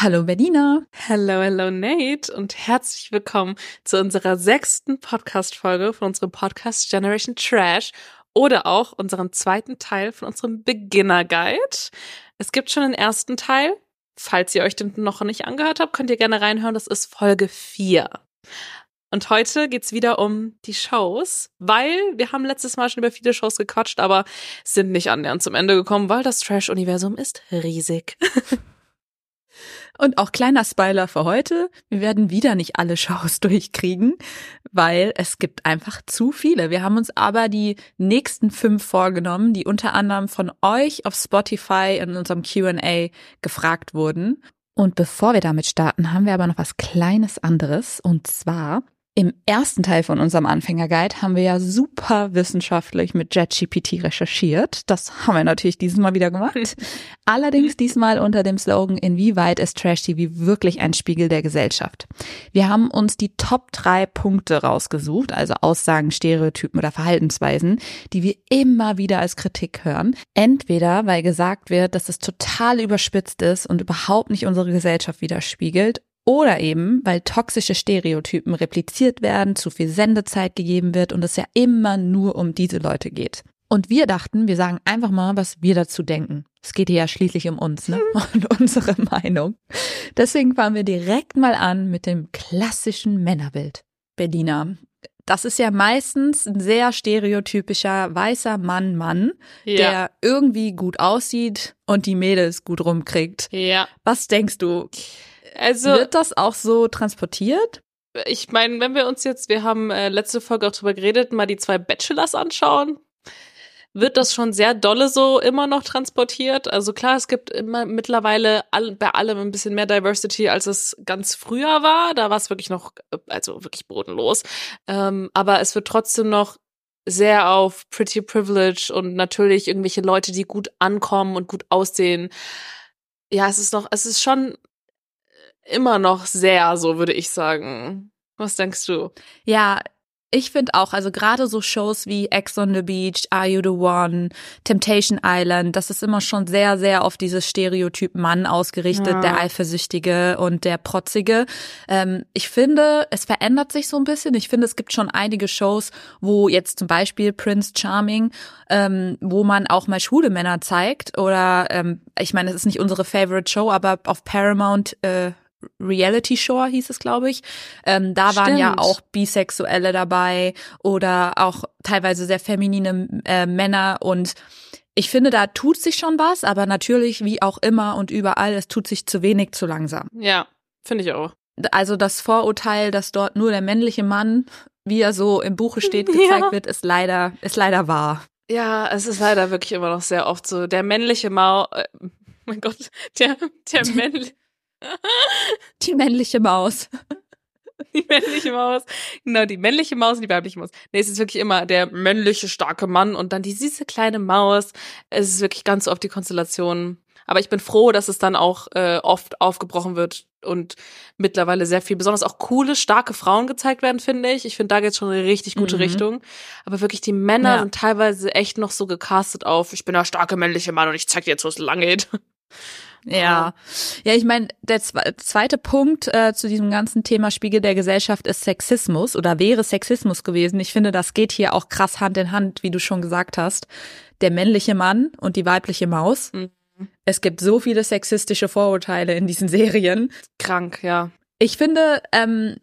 Hallo Berliner. Hello, hello Nate und herzlich willkommen zu unserer sechsten Podcast-Folge von unserem Podcast Generation Trash oder auch unserem zweiten Teil von unserem Beginner Guide. Es gibt schon den ersten Teil. Falls ihr euch den noch nicht angehört habt, könnt ihr gerne reinhören. Das ist Folge 4. Und heute geht's wieder um die Shows, weil wir haben letztes Mal schon über viele Shows gequatscht, aber sind nicht annähernd zum Ende gekommen, weil das Trash-Universum ist riesig. Und auch kleiner Spoiler für heute, wir werden wieder nicht alle Shows durchkriegen, weil es gibt einfach zu viele. Wir haben uns aber die nächsten fünf vorgenommen, die unter anderem von euch auf Spotify in unserem QA gefragt wurden. Und bevor wir damit starten, haben wir aber noch was Kleines anderes. Und zwar im ersten Teil von unserem Anfängerguide haben wir ja super wissenschaftlich mit JetGPT recherchiert. Das haben wir natürlich dieses Mal wieder gemacht. Allerdings diesmal unter dem Slogan, inwieweit ist Trash TV wirklich ein Spiegel der Gesellschaft? Wir haben uns die Top drei Punkte rausgesucht, also Aussagen, Stereotypen oder Verhaltensweisen, die wir immer wieder als Kritik hören. Entweder, weil gesagt wird, dass es total überspitzt ist und überhaupt nicht unsere Gesellschaft widerspiegelt oder eben, weil toxische Stereotypen repliziert werden, zu viel Sendezeit gegeben wird und es ja immer nur um diese Leute geht. Und wir dachten, wir sagen einfach mal, was wir dazu denken. Es geht hier ja schließlich um uns, ne? Und unsere Meinung. Deswegen fangen wir direkt mal an mit dem klassischen Männerbild. Berliner. Das ist ja meistens ein sehr stereotypischer weißer Mann, Mann, ja. der irgendwie gut aussieht und die Mädels gut rumkriegt. Ja. Was denkst du? Also wird das auch so transportiert? Ich meine, wenn wir uns jetzt, wir haben äh, letzte Folge auch drüber geredet, mal die zwei Bachelors anschauen, wird das schon sehr dolle so immer noch transportiert. Also klar, es gibt immer mittlerweile all, bei allem ein bisschen mehr Diversity, als es ganz früher war. Da war es wirklich noch, also wirklich bodenlos. Ähm, aber es wird trotzdem noch sehr auf Pretty Privilege und natürlich irgendwelche Leute, die gut ankommen und gut aussehen. Ja, es ist noch, es ist schon immer noch sehr, so würde ich sagen. Was denkst du? Ja, ich finde auch, also gerade so Shows wie Ex on the Beach, Are You the One, Temptation Island, das ist immer schon sehr, sehr auf dieses Stereotyp Mann ausgerichtet, ja. der Eifersüchtige und der Protzige. Ähm, ich finde, es verändert sich so ein bisschen. Ich finde, es gibt schon einige Shows, wo jetzt zum Beispiel Prince Charming, ähm, wo man auch mal schwule Männer zeigt. Oder ähm, ich meine, es ist nicht unsere Favorite Show, aber auf Paramount äh, Reality Shore hieß es, glaube ich. Ähm, da Stimmt. waren ja auch Bisexuelle dabei oder auch teilweise sehr feminine äh, Männer und ich finde, da tut sich schon was, aber natürlich, wie auch immer und überall, es tut sich zu wenig, zu langsam. Ja, finde ich auch. Also das Vorurteil, dass dort nur der männliche Mann, wie er so im Buche steht, gezeigt ja. wird, ist leider, ist leider wahr. Ja, es ist leider wirklich immer noch sehr oft so. Der männliche Mau, äh, mein Gott, der, der männliche, Die männliche Maus. Die männliche Maus. Genau, die männliche Maus und die weibliche Maus. Nee, es ist wirklich immer der männliche, starke Mann und dann die süße kleine Maus. Es ist wirklich ganz oft die Konstellation. Aber ich bin froh, dass es dann auch äh, oft aufgebrochen wird und mittlerweile sehr viel, besonders auch coole, starke Frauen gezeigt werden, finde ich. Ich finde, da geht's schon in eine richtig gute mhm. Richtung. Aber wirklich, die Männer ja. sind teilweise echt noch so gecastet auf, ich bin der starke männliche Mann und ich zeig dir jetzt, wo es lang geht. Ja, ja, ich meine, der zweite Punkt äh, zu diesem ganzen Thema Spiegel der Gesellschaft ist Sexismus oder wäre Sexismus gewesen. Ich finde, das geht hier auch krass Hand in Hand, wie du schon gesagt hast. Der männliche Mann und die weibliche Maus. Mhm. Es gibt so viele sexistische Vorurteile in diesen Serien. Krank, ja. Ich finde, ähm,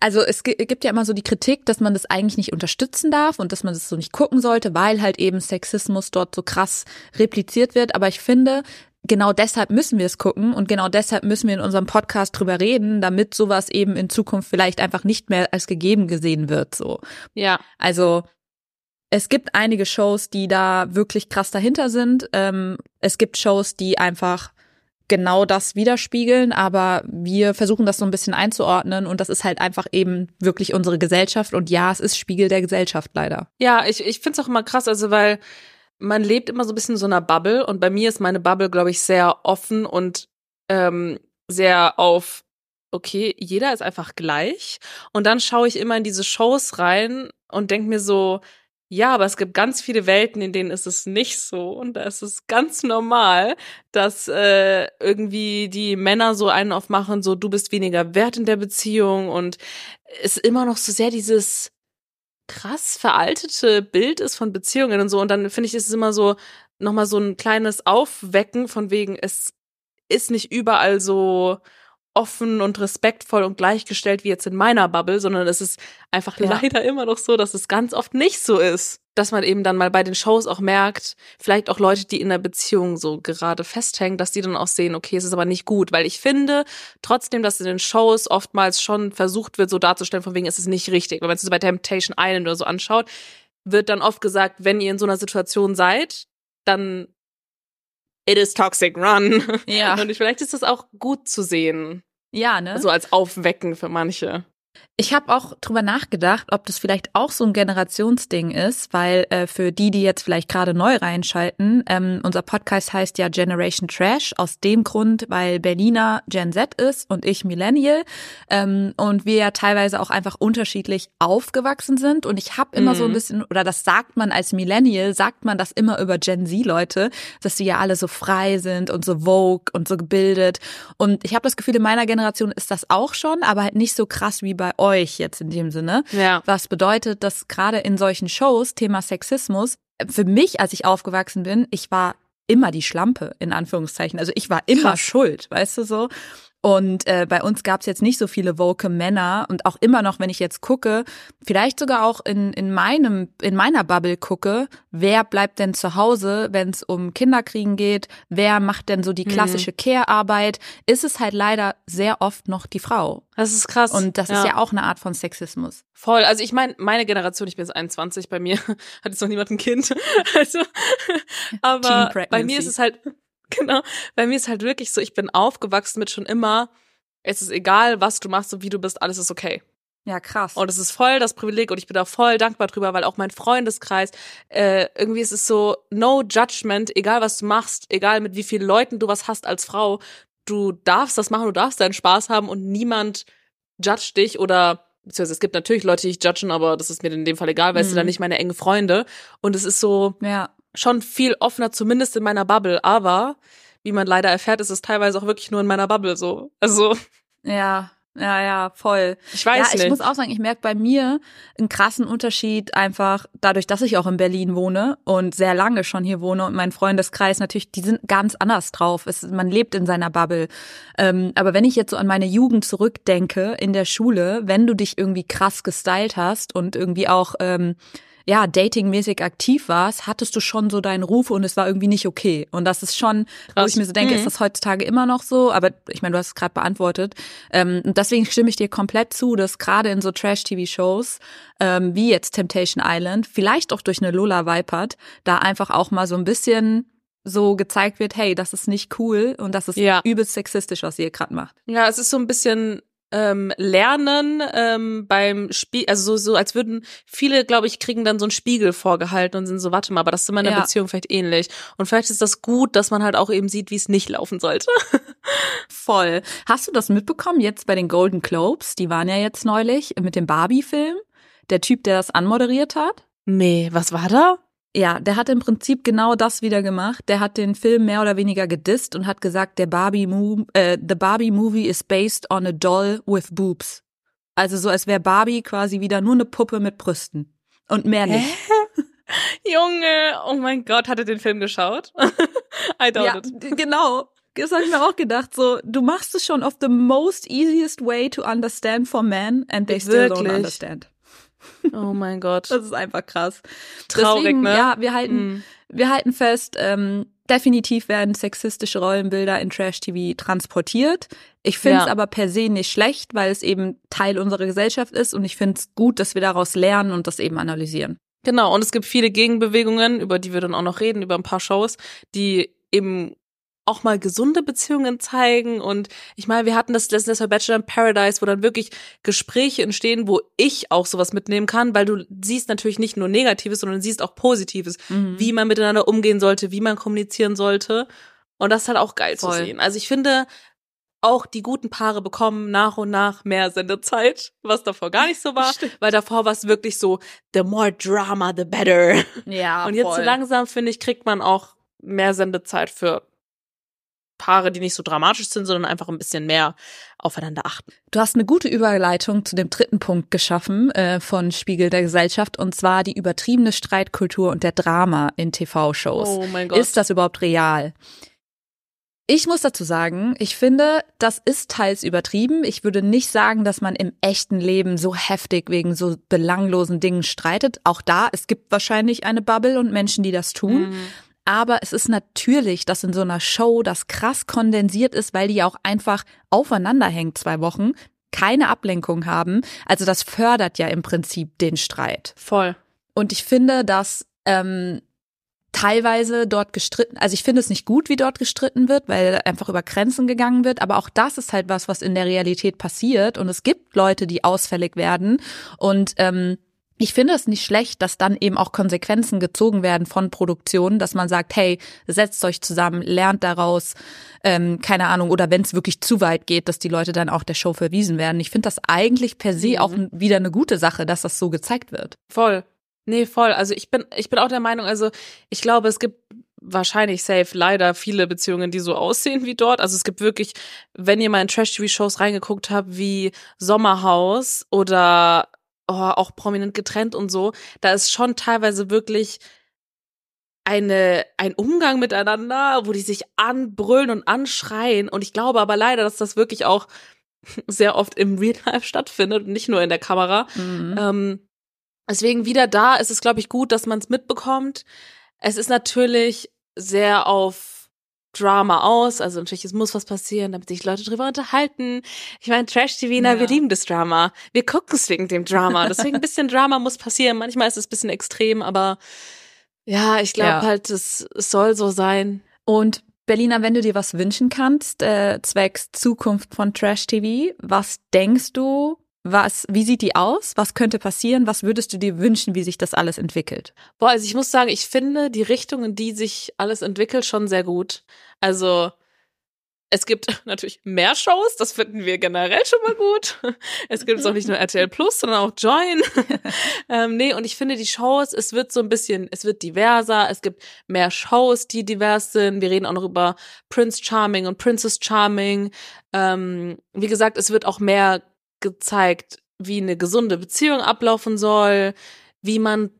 also es gibt ja immer so die Kritik, dass man das eigentlich nicht unterstützen darf und dass man das so nicht gucken sollte, weil halt eben Sexismus dort so krass repliziert wird. Aber ich finde, genau deshalb müssen wir es gucken und genau deshalb müssen wir in unserem Podcast drüber reden, damit sowas eben in Zukunft vielleicht einfach nicht mehr als gegeben gesehen wird, so. Ja. Also, es gibt einige Shows, die da wirklich krass dahinter sind. Ähm, es gibt Shows, die einfach genau das widerspiegeln, aber wir versuchen das so ein bisschen einzuordnen und das ist halt einfach eben wirklich unsere Gesellschaft und ja, es ist Spiegel der Gesellschaft leider. Ja, ich, ich finde es auch immer krass, also weil man lebt immer so ein bisschen in so einer Bubble und bei mir ist meine Bubble, glaube ich, sehr offen und ähm, sehr auf, okay, jeder ist einfach gleich. Und dann schaue ich immer in diese Shows rein und denke mir so, ja, aber es gibt ganz viele Welten, in denen ist es nicht so. Und da ist es ganz normal, dass äh, irgendwie die Männer so einen aufmachen, so du bist weniger wert in der Beziehung und es immer noch so sehr dieses krass veraltete Bild ist von Beziehungen und so. Und dann finde ich, ist es immer so nochmal so ein kleines Aufwecken von wegen, es ist nicht überall so offen und respektvoll und gleichgestellt wie jetzt in meiner Bubble, sondern es ist einfach ja. leider immer noch so, dass es ganz oft nicht so ist. Dass man eben dann mal bei den Shows auch merkt, vielleicht auch Leute, die in der Beziehung so gerade festhängen, dass die dann auch sehen, okay, es ist aber nicht gut. Weil ich finde trotzdem, dass in den Shows oftmals schon versucht wird, so darzustellen, von wegen, es ist nicht richtig. Wenn man es bei Temptation Island oder so anschaut, wird dann oft gesagt, wenn ihr in so einer Situation seid, dann it is toxic, run. Ja. Und vielleicht ist das auch gut zu sehen. Ja, ne? So als Aufwecken für manche. Ich habe auch drüber nachgedacht, ob das vielleicht auch so ein Generationsding ist, weil äh, für die, die jetzt vielleicht gerade neu reinschalten, ähm, unser Podcast heißt ja Generation Trash aus dem Grund, weil Berliner Gen Z ist und ich Millennial ähm, und wir ja teilweise auch einfach unterschiedlich aufgewachsen sind und ich habe immer mhm. so ein mhm. bisschen oder das sagt man als Millennial, sagt man das immer über Gen Z Leute, dass die ja alle so frei sind und so vogue und so gebildet und ich habe das Gefühl, in meiner Generation ist das auch schon, aber halt nicht so krass wie bei euch jetzt in dem Sinne. Ja. Was bedeutet, dass gerade in solchen Shows Thema Sexismus für mich, als ich aufgewachsen bin, ich war immer die Schlampe, in Anführungszeichen. Also ich war immer Krass. schuld, weißt du so? Und äh, bei uns gab es jetzt nicht so viele woke Männer und auch immer noch, wenn ich jetzt gucke, vielleicht sogar auch in, in meinem in meiner Bubble gucke, wer bleibt denn zu Hause, wenn es um Kinderkriegen geht, wer macht denn so die mhm. klassische mhm. Care-Arbeit, ist es halt leider sehr oft noch die Frau. Das ist krass. Und das ja. ist ja auch eine Art von Sexismus. Voll. Also ich meine, meine Generation, ich bin jetzt 21, bei mir hat jetzt noch niemand ein Kind. Also, aber bei mir ist es halt Genau. Bei mir ist halt wirklich so, ich bin aufgewachsen mit schon immer, es ist egal, was du machst und wie du bist, alles ist okay. Ja, krass. Und es ist voll das Privileg und ich bin da voll dankbar drüber, weil auch mein Freundeskreis, äh, irgendwie ist es so, no judgment, egal was du machst, egal mit wie vielen Leuten du was hast als Frau, du darfst das machen, du darfst deinen Spaß haben und niemand judgt dich oder beziehungsweise es gibt natürlich Leute, die dich judgen, aber das ist mir in dem Fall egal, weil mhm. es sind dann nicht meine engen Freunde. Und es ist so, ja schon viel offener, zumindest in meiner Bubble. Aber wie man leider erfährt, ist es teilweise auch wirklich nur in meiner Bubble so. Also. Ja, ja, ja, voll. Ich weiß ja, nicht. Ich muss auch sagen, ich merke bei mir einen krassen Unterschied einfach dadurch, dass ich auch in Berlin wohne und sehr lange schon hier wohne und mein Freundeskreis natürlich, die sind ganz anders drauf. Es, man lebt in seiner Bubble. Ähm, aber wenn ich jetzt so an meine Jugend zurückdenke in der Schule, wenn du dich irgendwie krass gestylt hast und irgendwie auch ähm, ja, datingmäßig aktiv warst, hattest du schon so deinen Ruf und es war irgendwie nicht okay. Und das ist schon, Krass. wo ich mir so denke, mhm. ist das heutzutage immer noch so? Aber ich meine, du hast es gerade beantwortet. Ähm, und deswegen stimme ich dir komplett zu, dass gerade in so Trash-TV-Shows, ähm, wie jetzt Temptation Island, vielleicht auch durch eine Lola Vipert, da einfach auch mal so ein bisschen so gezeigt wird, hey, das ist nicht cool und das ist ja. übelst sexistisch, was ihr gerade macht. Ja, es ist so ein bisschen ähm, lernen ähm, beim Spiel, also so, so als würden viele, glaube ich, kriegen dann so einen Spiegel vorgehalten und sind so, warte mal, aber das ist in meiner ja. Beziehung vielleicht ähnlich. Und vielleicht ist das gut, dass man halt auch eben sieht, wie es nicht laufen sollte. Voll. Hast du das mitbekommen jetzt bei den Golden Globes? Die waren ja jetzt neulich mit dem Barbie-Film. Der Typ, der das anmoderiert hat. Nee, was war da? Ja, der hat im Prinzip genau das wieder gemacht. Der hat den Film mehr oder weniger gedisst und hat gesagt, der Barbie Movie, äh, the Barbie Movie is based on a doll with boobs. Also so, als wäre Barbie quasi wieder nur eine Puppe mit Brüsten und mehr nicht. Hä? Junge, oh mein Gott, hat er den Film geschaut? I doubt ja, it. Genau. Das habe ich mir auch gedacht. So, du machst es schon auf the most easiest way to understand for men and they still Wirklich? don't understand. Oh mein Gott. Das ist einfach krass. Traurig, Deswegen, ne? Ja, wir halten, mm. wir halten fest, ähm, definitiv werden sexistische Rollenbilder in Trash-TV transportiert. Ich finde es ja. aber per se nicht schlecht, weil es eben Teil unserer Gesellschaft ist und ich finde es gut, dass wir daraus lernen und das eben analysieren. Genau, und es gibt viele Gegenbewegungen, über die wir dann auch noch reden, über ein paar Shows, die eben auch mal gesunde Beziehungen zeigen. Und ich meine, wir hatten das letztes Jahr Bachelor in Paradise, wo dann wirklich Gespräche entstehen, wo ich auch sowas mitnehmen kann, weil du siehst natürlich nicht nur Negatives, sondern siehst auch Positives, mhm. wie man miteinander umgehen sollte, wie man kommunizieren sollte. Und das ist halt auch geil Voll. zu sehen. Also ich finde, auch die guten Paare bekommen nach und nach mehr Sendezeit, was davor gar nicht so war, Stimmt. weil davor war es wirklich so, the more drama, the better. Ja, und jetzt voll. so langsam, finde ich, kriegt man auch mehr Sendezeit für Paare, die nicht so dramatisch sind, sondern einfach ein bisschen mehr aufeinander achten. Du hast eine gute Überleitung zu dem dritten Punkt geschaffen äh, von Spiegel der Gesellschaft und zwar die übertriebene Streitkultur und der Drama in TV-Shows. Oh mein Gott. Ist das überhaupt real? Ich muss dazu sagen, ich finde, das ist teils übertrieben. Ich würde nicht sagen, dass man im echten Leben so heftig wegen so belanglosen Dingen streitet. Auch da, es gibt wahrscheinlich eine Bubble und Menschen, die das tun. Mhm. Aber es ist natürlich, dass in so einer Show das krass kondensiert ist, weil die ja auch einfach aufeinander hängt zwei Wochen, keine Ablenkung haben. Also das fördert ja im Prinzip den Streit. Voll. Und ich finde, dass ähm, teilweise dort gestritten, also ich finde es nicht gut, wie dort gestritten wird, weil einfach über Grenzen gegangen wird, aber auch das ist halt was, was in der Realität passiert und es gibt Leute, die ausfällig werden und ähm, ich finde es nicht schlecht, dass dann eben auch Konsequenzen gezogen werden von Produktionen, dass man sagt, hey, setzt euch zusammen, lernt daraus, ähm, keine Ahnung, oder wenn es wirklich zu weit geht, dass die Leute dann auch der Show verwiesen werden. Ich finde das eigentlich per se Mhm. auch wieder eine gute Sache, dass das so gezeigt wird. Voll. Nee, voll. Also ich bin, ich bin auch der Meinung, also ich glaube, es gibt wahrscheinlich safe leider viele Beziehungen, die so aussehen wie dort. Also es gibt wirklich, wenn ihr mal in Trash-TV-Shows reingeguckt habt, wie Sommerhaus oder oh, auch prominent getrennt und so, da ist schon teilweise wirklich eine, ein Umgang miteinander, wo die sich anbrüllen und anschreien. Und ich glaube aber leider, dass das wirklich auch sehr oft im Real Life stattfindet und nicht nur in der Kamera. Mhm. Ähm, deswegen wieder da ist es, glaube ich, gut, dass man es mitbekommt. Es ist natürlich sehr auf Drama aus, also natürlich, es muss was passieren, damit sich Leute drüber unterhalten. Ich meine, Trash-TV, na, Ja. wir lieben das Drama. Wir gucken es wegen dem Drama. Deswegen ein bisschen Drama muss passieren. Manchmal ist es ein bisschen extrem, aber ja, ich glaube Ja. halt, es, es soll so sein. Und Berliner, wenn du dir was wünschen kannst, äh, zwecks Zukunft von Trash TV, was denkst du, was, wie sieht die aus? Was könnte passieren? Was würdest du dir wünschen, wie sich das alles entwickelt? Boah, also ich muss sagen, ich finde die Richtung, in die sich alles entwickelt, schon sehr gut. Also es gibt natürlich mehr Shows, das finden wir generell schon mal gut. Es gibt auch nicht nur RTL Plus, sondern auch Join. ähm, nee, und ich finde die Shows, es wird so ein bisschen, es wird diverser, es gibt mehr Shows, die divers sind. Wir reden auch noch über Prince Charming und Princess Charming. Ähm, wie gesagt, es wird auch mehr gezeigt, wie eine gesunde Beziehung ablaufen soll, wie man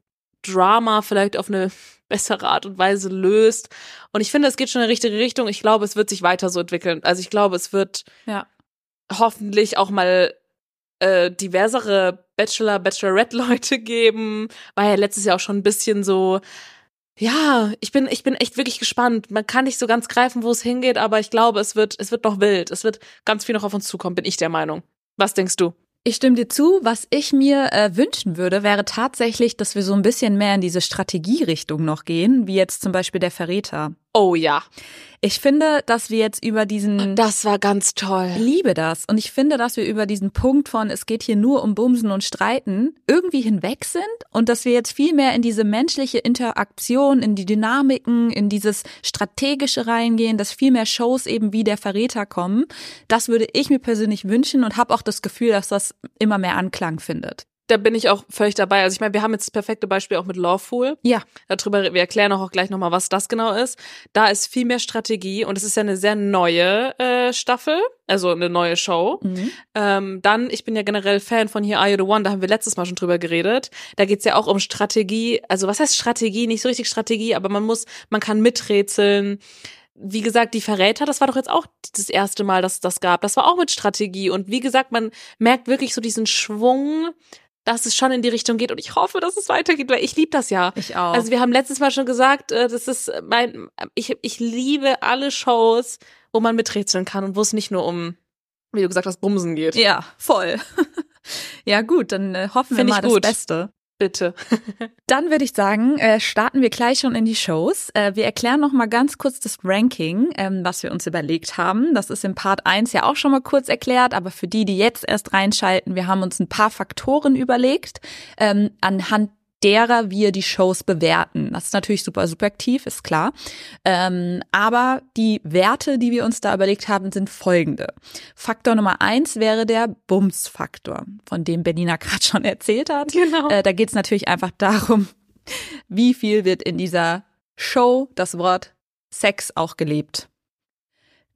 Drama vielleicht auf eine bessere Art und Weise löst. Und ich finde, es geht schon in die richtige Richtung. Ich glaube, es wird sich weiter so entwickeln. Also ich glaube, es wird Ja. hoffentlich auch mal äh, diversere Bachelor, Bachelorette-Leute geben. War ja letztes Jahr auch schon ein bisschen so. Ja, ich bin, ich bin echt wirklich gespannt. Man kann nicht so ganz greifen, wo es hingeht, aber ich glaube, es wird, es wird noch wild. Es wird ganz viel noch auf uns zukommen, bin ich der Meinung. Was denkst du? Ich stimme dir zu. Was ich mir äh, wünschen würde, wäre tatsächlich, dass wir so ein bisschen mehr in diese Strategierichtung noch gehen, wie jetzt zum Beispiel der Verräter. Oh ja, Ich finde, dass wir jetzt über diesen das war ganz toll. Ich liebe das. Und ich finde, dass wir über diesen Punkt von, es geht hier nur um Bumsen und Streiten, irgendwie hinweg sind und dass wir jetzt viel mehr in diese menschliche Interaktion, in die Dynamiken, in dieses strategische reingehen, dass viel mehr Shows eben wie der Verräter kommen. Das würde ich mir persönlich wünschen und habe auch das Gefühl, dass das immer mehr Anklang findet. Da bin ich auch völlig dabei. Also ich meine, wir haben jetzt das perfekte Beispiel auch mit Lawful. Ja. Darüber, wir erklären auch gleich nochmal, was das genau ist. Da ist viel mehr Strategie und es ist ja eine sehr neue äh, Staffel, also eine neue Show. Ähm, dann, ich bin ja generell Fan von Here Are You the One, da haben wir letztes Mal schon drüber geredet. Da geht's ja auch um Strategie, also was heißt Strategie? Nicht so richtig Strategie, aber man muss, man kann miträtseln. Wie gesagt, die Verräter, das war doch jetzt auch das erste Mal, dass es das gab. Das war auch mit Strategie. Und wie gesagt, man merkt wirklich so diesen Schwung, dass es schon in die Richtung geht. Und ich hoffe, dass es weitergeht, weil ich liebe das ja. Ich auch. Also wir haben letztes Mal schon gesagt, äh, das ist mein, ich, ich liebe alle Shows, wo man miträtseln kann und wo es nicht nur um, wie du gesagt hast, Bumsen geht. ja, voll. ja, gut, dann äh, hoffen Find wir ich mal gut. das Beste. Bitte. Dann würde ich sagen, äh, starten wir gleich schon in die Shows. Äh, wir erklären noch mal ganz kurz das Ranking, ähm, was wir uns überlegt haben. Das ist in Part 1 ja auch schon mal kurz erklärt, aber für die, die jetzt erst reinschalten, wir haben uns ein paar Faktoren überlegt, ähm, anhand derer wir die Shows bewerten. Das ist natürlich super subjektiv, ist klar. Ähm, aber die Werte, die wir uns da überlegt haben, sind folgende. Faktor Nummer eins wäre der Bums-Faktor, von dem Berliner gerade schon erzählt hat. Genau. Äh, da geht es natürlich einfach darum, wie viel wird in dieser Show das Wort Sex auch gelebt.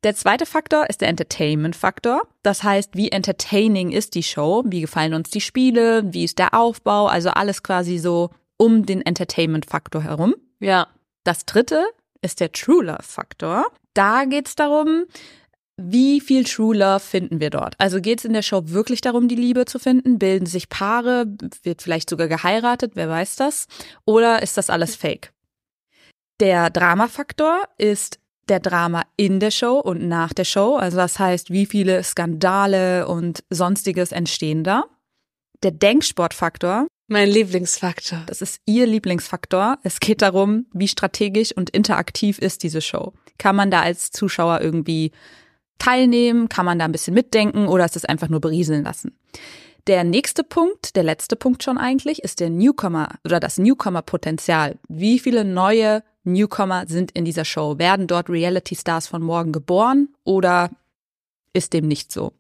Der zweite Faktor ist der Entertainment-Faktor. Das heißt, wie entertaining ist die Show? Wie gefallen uns die Spiele? Wie ist der Aufbau? Also alles quasi so um den Entertainment-Faktor herum. Ja. Das dritte ist der True Love-Faktor. Da geht's darum, wie viel True Love finden wir dort? Also geht's in der Show wirklich darum, die Liebe zu finden? Bilden sich Paare? Wird vielleicht sogar geheiratet? Wer weiß das? Oder ist das alles Fake? Der Drama-Faktor ist der Drama in der Show und nach der Show. Also das heißt, wie viele Skandale und sonstiges entstehen da. Der Denksportfaktor, Mein Lieblingsfaktor. das ist Ihr Lieblingsfaktor. Es geht darum, wie strategisch und interaktiv ist diese Show. Kann man da als Zuschauer irgendwie teilnehmen? Kann man da ein bisschen mitdenken oder ist es einfach nur berieseln lassen? Der nächste Punkt, der letzte Punkt schon eigentlich, ist der Newcomer oder das Newcomer-Potenzial. Wie viele neue Newcomer sind in dieser Show? Werden dort Reality-Stars von morgen geboren oder ist dem nicht so?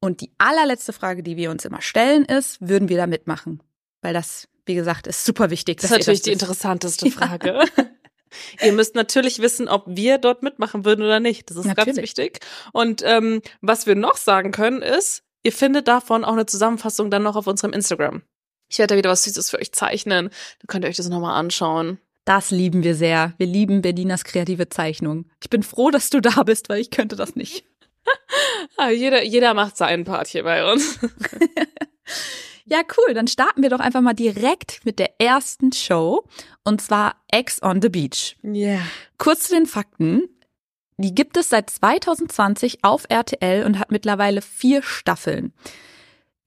Und die allerletzte Frage, die wir uns immer stellen, ist, würden wir da mitmachen? Weil das, wie gesagt, ist super wichtig. Das ist natürlich die wisst. interessanteste Frage. Ihr müsst natürlich wissen, ob wir dort mitmachen würden oder nicht. Das ist ganz Natürlich. wichtig. Und ähm, was wir noch sagen können, ist, ihr findet davon auch eine Zusammenfassung dann noch auf unserem Instagram. Ich werde da wieder was Süßes für euch zeichnen. Da könnt ihr euch das nochmal anschauen. Das lieben wir sehr. Wir lieben Berlinas kreative Zeichnung. Ich bin froh, dass du da bist, weil ich könnte das nicht. Jeder, jeder macht seinen Part hier bei uns. Ja, cool. Dann starten wir doch einfach mal direkt mit der ersten Show. Und zwar Ex on the Beach. Ja. Yeah. Kurz zu den Fakten. Die gibt es seit 2020 auf RTL und hat mittlerweile vier Staffeln.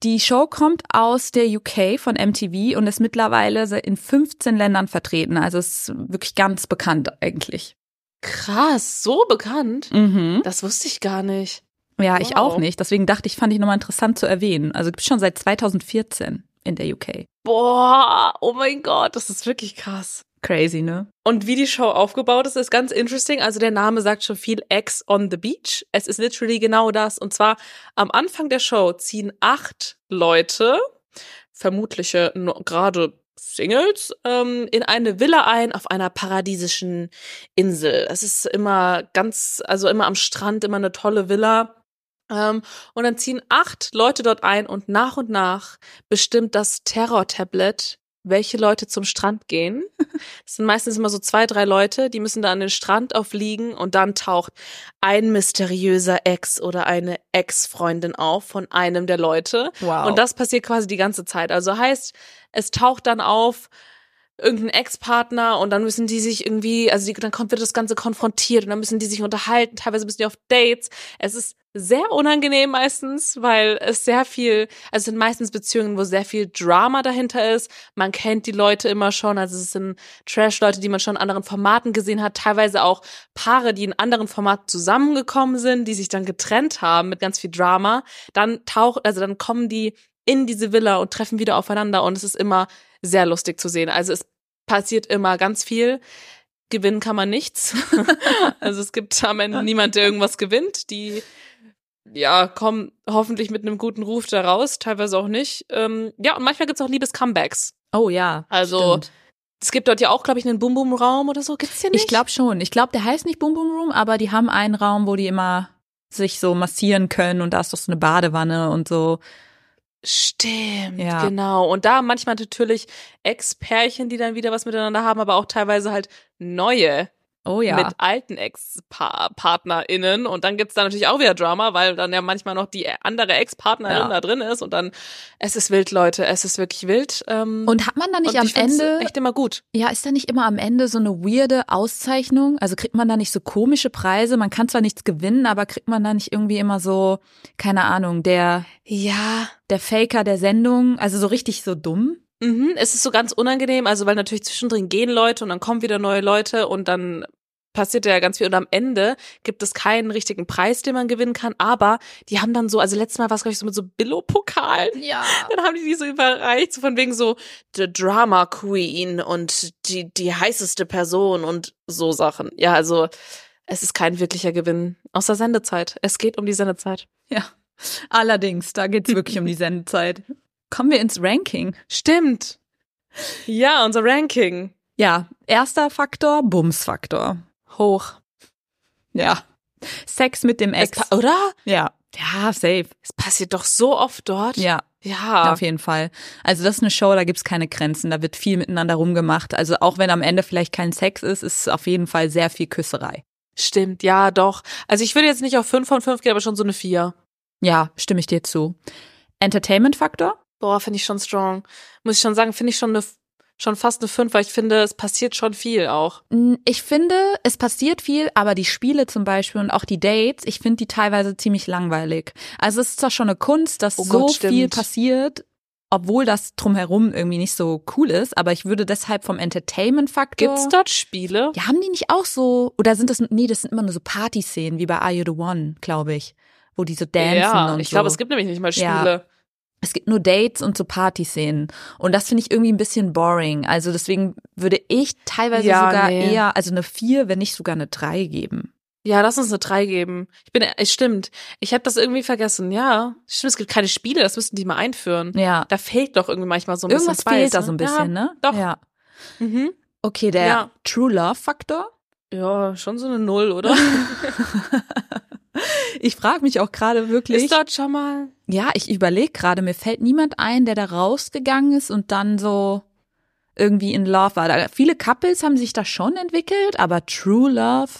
Die Show kommt aus der UK von MTV und ist mittlerweile in 15 Ländern vertreten. Also ist wirklich ganz bekannt eigentlich. Krass, so bekannt? Mhm. Das wusste ich gar nicht. Ja, ich Wow. auch nicht. Deswegen dachte ich, fand ich nochmal interessant zu erwähnen. Also gibt schon seit 2014 in der UK. Boah, oh mein Gott, das ist wirklich krass. Crazy, ne? Und wie die Show aufgebaut ist, ist ganz interesting. Also der Name sagt schon viel Ex on the Beach. Es ist literally genau das. Und zwar am Anfang der Show ziehen acht Leute, vermutliche gerade Singles, ähm, in eine Villa ein auf einer paradiesischen Insel. Es ist immer ganz, also immer am Strand, immer eine tolle Villa. Ähm, und dann ziehen acht Leute dort ein und nach und nach bestimmt das Terror-Tablet, welche Leute zum Strand gehen. Es sind meistens immer so zwei, drei Leute, die müssen da an den Strand aufliegen und dann taucht ein mysteriöser Ex oder eine Ex-Freundin auf von einem der Leute. Wow. Und das passiert quasi die ganze Zeit. Also heißt, es taucht dann auf irgendein Ex-Partner und dann müssen die sich irgendwie, also die, dann kommt wird das Ganze konfrontiert und dann müssen die sich unterhalten, teilweise müssen die auf Dates. Es ist sehr unangenehm meistens, weil es sehr viel, also es sind meistens Beziehungen, wo sehr viel Drama dahinter ist. Man kennt die Leute immer schon, also es sind Trash-Leute, die man schon in anderen Formaten gesehen hat, teilweise auch Paare, die in anderen Formaten zusammengekommen sind, die sich dann getrennt haben mit ganz viel Drama. Dann taucht, also dann kommen die in diese Villa und treffen wieder aufeinander und es ist immer sehr lustig zu sehen. Also es passiert immer ganz viel. Gewinnen kann man nichts. also es gibt am Ende niemand, der irgendwas gewinnt. Die ja, kommen hoffentlich mit einem guten Ruf da raus, teilweise auch nicht. Ähm, ja, und manchmal gibt's auch Liebes-Comebacks. oh ja. Also, stimmt. Es gibt dort ja auch, glaube ich, einen Boom-Boom-Raum oder so. Gibt's hier nicht? Ich glaube schon. Ich glaube, der heißt nicht Boom Boom Room, aber die haben einen Raum, wo die immer sich so massieren können und da ist doch so eine Badewanne und so. Stimmt, Ja. genau. Und da manchmal natürlich Ex-Pärchen, die dann wieder was miteinander haben, aber auch teilweise halt neue Oh ja. mit alten Ex-PartnerInnen. Und dann gibt's da natürlich auch wieder Drama, weil dann ja manchmal noch die andere Ex-Partnerin Ja. da drin ist. Und dann, es ist wild, Leute, es ist wirklich wild. Ähm, und hat man da nicht am Ende, echt immer gut. ja, ist da nicht immer am Ende so eine weirde Auszeichnung? Also kriegt man da nicht so komische Preise? Man kann zwar nichts gewinnen, aber kriegt man da nicht irgendwie immer so, keine Ahnung, der, Ja, der Faker der Sendung? Also so richtig so dumm? Mhm, es ist so ganz unangenehm, also weil natürlich zwischendrin gehen Leute und dann kommen wieder neue Leute und dann passiert ja ganz viel. Und am Ende gibt es keinen richtigen Preis, den man gewinnen kann. Aber die haben dann so, also letztes Mal war es, glaube ich, so mit so Billo-Pokalen. Ja. Dann haben die die so überreicht, so von wegen so The Drama Queen und die, die heißeste Person und so Sachen. Ja, also es ist kein wirklicher Gewinn aus der Sendezeit. Es geht um die Sendezeit. Ja. Allerdings, da geht's wirklich um die Sendezeit. Kommen wir ins Ranking. Stimmt. Ja, unser Ranking. Ja, erster Faktor, Bumsfaktor. Hoch. Ja. Sex mit dem Ex. oder? Ja. Ja, safe. Es passiert doch so oft dort. Ja, Ja. auf jeden Fall. Also das ist eine Show, da gibt's keine Grenzen, da wird viel miteinander rumgemacht. Also auch wenn am Ende vielleicht kein Sex ist, ist auf jeden Fall sehr viel Küsserei. Stimmt, ja, doch. Also ich würde jetzt nicht auf 5 von 5 gehen, aber schon so eine 4. Ja, stimme ich dir zu. Entertainment-Faktor? Boah, finde ich schon strong. Muss ich schon sagen, finde ich schon eine, schon fast eine 5, weil ich finde, es passiert schon viel auch. Ich finde, es passiert viel, aber die Spiele zum Beispiel und auch die Dates, ich finde die teilweise ziemlich langweilig. Also es ist zwar schon eine Kunst, dass Oh so Gott, viel stimmt. passiert, obwohl das drumherum irgendwie nicht so cool ist, aber ich würde deshalb vom Entertainment-Faktor. Gibt's dort Spiele? Ja, haben die nicht auch so, oder sind das, nee, das sind immer nur so Partyszenen, wie bei Are You the One, glaube ich, wo die so dancen ja, und ich so. glaube, es gibt nämlich nicht mal Ja. Es gibt nur Dates und so Partyszenen. Und das finde ich irgendwie ein bisschen boring. Also deswegen würde ich teilweise Ja, sogar nee. eher, also eine vier, wenn nicht sogar eine drei geben. Ja, lass uns eine 3 geben. Ich bin, es stimmt. Ich habe das irgendwie vergessen. Ja, stimmt, es gibt keine Spiele, das müssten die mal einführen. Ja. Da fehlt doch irgendwie manchmal so ein Irgendwas bisschen Spice, fehlt da ne? so ein bisschen, ja, ne? Doch. Ja. Mhm. Okay, der Ja. True Love Faktor. Ja, schon so eine Null, oder? Ich frage mich auch gerade wirklich. Ist dort schon mal. ja, ich überlege gerade, mir fällt niemand ein, der da rausgegangen ist und dann so irgendwie in Love war. Da, viele Couples haben sich da schon entwickelt, aber True Love,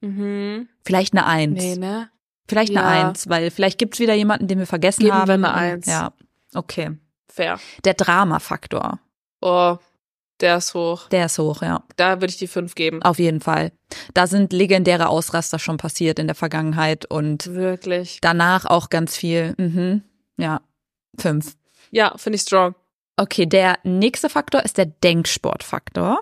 Mhm. vielleicht eine Eins. Nee, ne? Vielleicht eine Ja. Eins, weil vielleicht gibt's wieder jemanden, den wir vergessen Geben haben. wir eine Eins. Ja, okay. Fair. Der Drama-Faktor, Oh, der ist hoch. der ist hoch, ja. Da würde ich die 5 geben. Auf jeden Fall. Da sind legendäre Ausraster schon passiert in der Vergangenheit und Wirklich. danach auch ganz viel. Mhm. Ja, fünf. Ja, finde ich strong. Okay, der nächste Faktor ist der Denksportfaktor.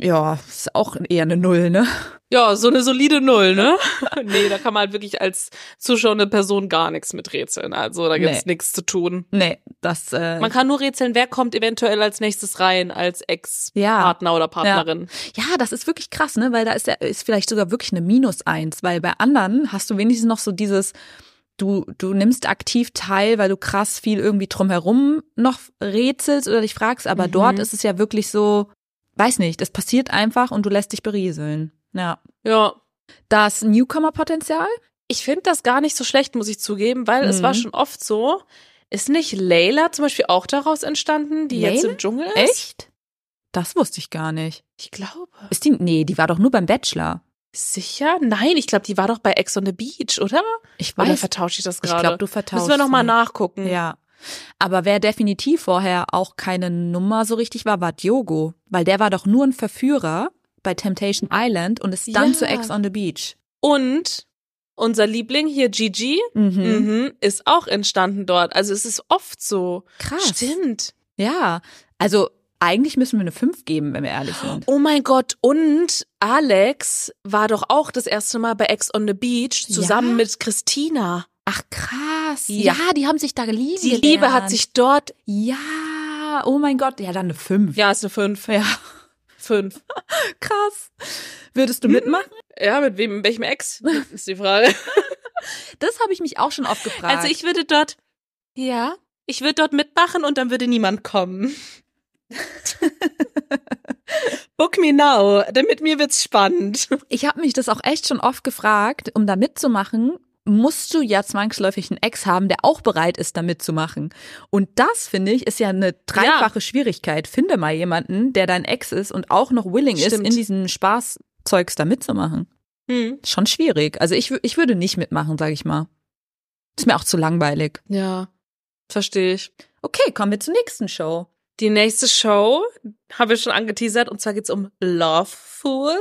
Ja, ist auch eher eine Null, ne? Ja, so eine solide Null, ne? nee, da kann man halt wirklich als zuschauende Person gar nichts mit rätseln. Also da gibt's Nee. nichts zu tun. Nee, das äh, Man kann nur rätseln, wer kommt eventuell als nächstes rein als Ex-Partner oder Partnerin. Ja, das ist wirklich krass, ne? Weil da ist, ja- ist vielleicht sogar wirklich eine Minus eins, weil bei anderen hast du wenigstens noch so dieses, du, du nimmst aktiv teil, weil du krass viel irgendwie drumherum noch rätselst oder dich fragst, aber Mhm. dort ist es ja wirklich so, weiß nicht, es passiert einfach und du lässt dich berieseln. Ja. Ja. Das Newcomer-Potenzial? Ich finde das gar nicht so schlecht, muss ich zugeben, weil es Mhm. war schon oft so. Ist nicht Layla zum Beispiel auch daraus entstanden, die jetzt Layla? im Dschungel ist? Echt? Das wusste ich gar nicht. Ich glaube. Ist die, nee, die war doch nur beim Bachelor. Sicher? Nein, ich glaube, die war doch bei Ex on the Beach, oder? Ich Oder weiß. vertausche ich das Ich gerade? glaube, du vertauschst. Müssen wir noch mal sie. nachgucken. Ja. Aber wer definitiv vorher auch keine Nummer so richtig war, war Diogo. Weil der war doch nur ein Verführer bei Temptation Island und ist dann Ja. zu Ex on the Beach. Und unser Liebling hier, Gigi, Mhm. mhm, ist auch entstanden dort. Also es ist oft so. Krass. Stimmt. Ja. Also eigentlich müssen wir eine 5 geben, wenn wir ehrlich sind. Oh mein Gott, und Alex war doch auch das erste Mal bei Ex on the Beach zusammen Ja? mit Christina. Ach krass. Ja. Ja, die haben sich da geliebt. Die Liebe hat sich dort. Ja, oh mein Gott. Ja, dann eine 5. Ja, ist eine 5. Ja, Fünf. krass. Würdest du mitmachen? Ja, mit wem, mit welchem Ex? Ist die Frage. Das habe ich mich auch schon oft gefragt. Also ich würde dort, ja, ich würde dort mitmachen und dann würde niemand kommen. Book me now, denn mit mir wird's spannend. Ich habe mich das auch echt schon oft gefragt, um da mitzumachen, musst du ja zwangsläufig einen Ex haben, der auch bereit ist, da mitzumachen. Und das, finde ich, ist ja eine dreifache Schwierigkeit. Finde mal jemanden, der dein Ex ist und auch noch willing ist, Stimmt. in diesen Spaßzeugs da mitzumachen. Hm. Schon schwierig. Also ich, ich würde nicht mitmachen, sage ich mal. Ist mir auch zu langweilig. Ja, verstehe ich. Okay, kommen wir zur nächsten Show. Die nächste Show haben wir schon angeteasert und zwar geht's um Love Fool.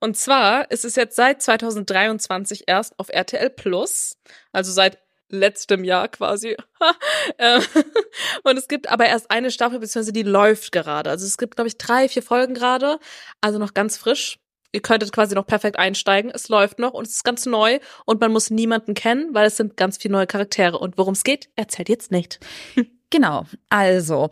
Und zwar ist es jetzt seit 2023 erst auf RTL Plus, also seit letztem Jahr quasi. Ähm, und es gibt aber erst eine Staffel, beziehungsweise die läuft gerade. Also es gibt, glaube ich, drei, vier Folgen gerade, also noch ganz frisch. Ihr könntet quasi noch perfekt einsteigen. Es läuft noch und es ist ganz neu und man muss niemanden kennen, weil es sind ganz viele neue Charaktere. Und worum es geht, erzählt jetzt nicht. Genau, also,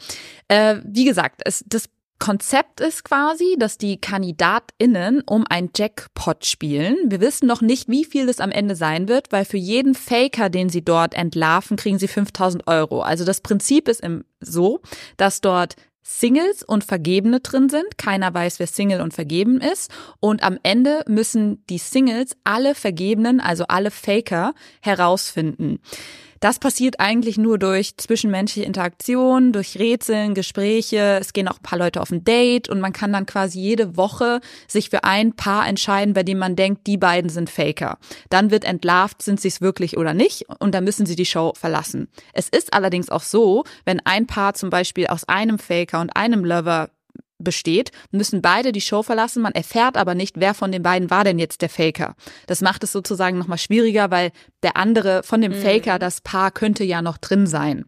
äh, wie gesagt, es, das Konzept ist quasi, dass die KandidatInnen um ein Jackpot spielen. Wir wissen noch nicht, wie viel das am Ende sein wird, weil für jeden Faker, den sie dort entlarven, kriegen sie 5000 Euro. Also das Prinzip ist im, so, dass dort Singles und Vergebene drin sind. Keiner weiß, wer Single und Vergeben ist. Und am Ende müssen die Singles alle Vergebenen, also alle Faker, herausfinden. Das passiert eigentlich nur durch zwischenmenschliche Interaktion, durch Rätseln, Gespräche. Es gehen auch ein paar Leute auf ein Date und man kann dann quasi jede Woche sich für ein Paar entscheiden, bei dem man denkt, die beiden sind Faker. Dann wird entlarvt, sind sie es wirklich oder nicht und dann müssen sie die Show verlassen. Es ist allerdings auch so, wenn ein Paar zum Beispiel aus einem Faker und einem Lover besteht, müssen beide die Show verlassen. Man erfährt aber nicht, wer von den beiden war denn jetzt der Faker. Das macht es sozusagen nochmal schwieriger, weil der andere von dem mhm. Faker, das Paar könnte ja noch drin sein.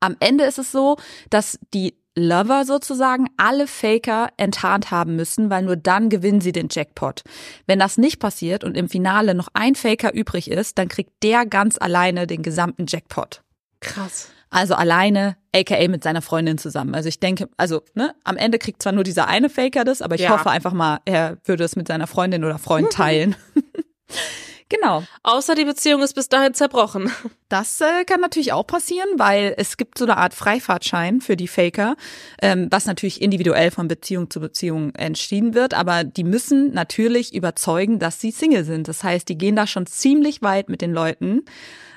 Am Ende ist es so, dass die Lover sozusagen alle Faker enttarnt haben müssen, weil nur dann gewinnen sie den Jackpot. Wenn das nicht passiert und im Finale noch ein Faker übrig ist, dann kriegt der ganz alleine den gesamten Jackpot. Krass. Also alleine, aka mit seiner Freundin zusammen. Also ich denke, also ne, am Ende kriegt zwar nur dieser eine Faker das, aber ich ja. hoffe einfach mal, er würde es mit seiner Freundin oder Freund teilen. genau. Außer die Beziehung ist bis dahin zerbrochen. Das äh, kann natürlich auch passieren, weil es gibt so eine Art Freifahrtschein für die Faker, ähm, was natürlich individuell von Beziehung zu Beziehung entschieden wird, aber die müssen natürlich überzeugen, dass sie Single sind. Das heißt, die gehen da schon ziemlich weit mit den Leuten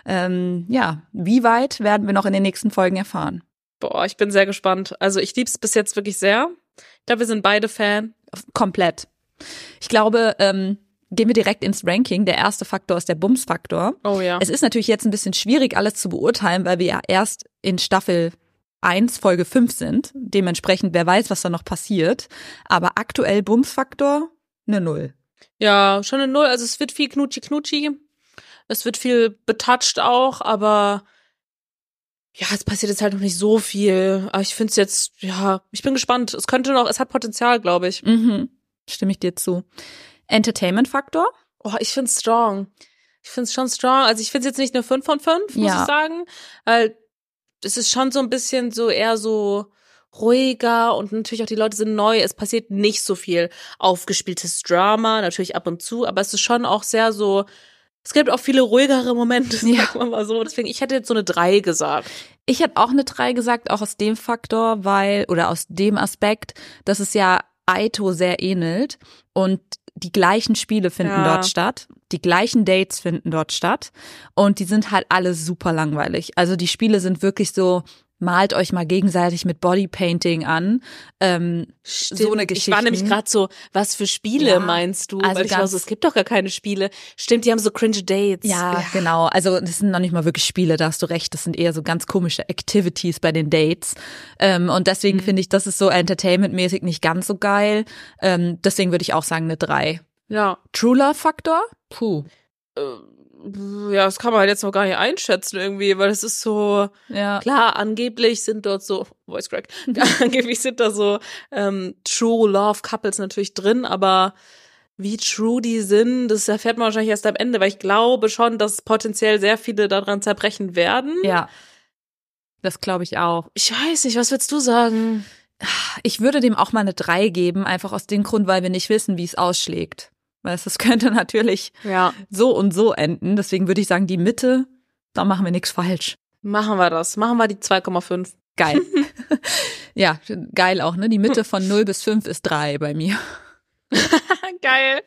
ähm, ja, wie weit werden wir noch in den nächsten Folgen erfahren? Boah, ich bin sehr gespannt. Also ich lieb's bis jetzt wirklich sehr. Ich glaube, wir sind beide Fan. Komplett. Ich glaube, ähm, gehen wir direkt ins Ranking. Der erste Faktor ist der Bums-Faktor. Oh ja. Es ist natürlich jetzt ein bisschen schwierig, alles zu beurteilen, weil wir ja erst in Staffel 1, Folge 5 sind. Dementsprechend, wer weiß, was da noch passiert. Aber aktuell Bums-Faktor eine Null. Ja, schon eine Null. Also es wird viel Knutschi-Knutschi. Es wird viel betouched auch, aber ja, es passiert jetzt halt noch nicht so viel. Aber ich finde es jetzt, ja, ich bin gespannt. Es könnte noch, es hat Potenzial, glaube ich. Mhm. Stimme ich dir zu. Entertainment-Faktor? Oh, ich finde es strong. Ich finde es schon strong. Also ich finde es jetzt nicht eine 5 von 5, muss ja. ich sagen. Weil es ist schon so ein bisschen so eher so ruhiger und natürlich auch die Leute sind neu. Es passiert nicht so viel aufgespieltes Drama, natürlich ab und zu, aber es ist schon auch sehr so es gibt auch viele ruhigere Momente, ja. sagen wir mal so. Deswegen, ich hätte jetzt so eine drei gesagt. Ich hätte auch eine drei gesagt, auch aus dem Faktor, weil, oder aus dem Aspekt, dass es ja Aito sehr ähnelt und die gleichen Spiele finden ja. dort statt, die gleichen Dates finden dort statt und die sind halt alle super langweilig. Also die Spiele sind wirklich so, malt euch mal gegenseitig mit Bodypainting an. Ähm, Stimmt. So eine Geschichte. Ich war nämlich gerade so, was für Spiele ja, meinst du? Also ich war so, es gibt doch gar keine Spiele. Stimmt, die haben so cringe Dates. Ja, ja, genau. Also das sind noch nicht mal wirklich Spiele, da hast du recht. Das sind eher so ganz komische Activities bei den Dates. Ähm, und deswegen mhm. finde ich, das ist so entertainmentmäßig nicht ganz so geil. Ähm, deswegen würde ich auch sagen eine drei. Ja. True Love Faktor? Puh. Ähm ja, das kann man halt jetzt noch gar nicht einschätzen irgendwie, weil es ist so, ja. klar, angeblich sind dort so, Voice Crack, angeblich sind da so ähm, True Love Couples natürlich drin, aber wie true die sind, das erfährt man wahrscheinlich erst am Ende, weil ich glaube schon, dass potenziell sehr viele daran zerbrechen werden. Ja. Das glaube ich auch. Ich weiß nicht, was würdest du sagen? Ich würde dem auch mal eine 3 geben, einfach aus dem Grund, weil wir nicht wissen, wie es ausschlägt. Weil es könnte natürlich ja. so und so enden. Deswegen würde ich sagen, die Mitte, da machen wir nichts falsch. Machen wir das. Machen wir die 2,5. Geil. ja, geil auch, ne? Die Mitte von 0 bis 5 ist 3 bei mir. geil.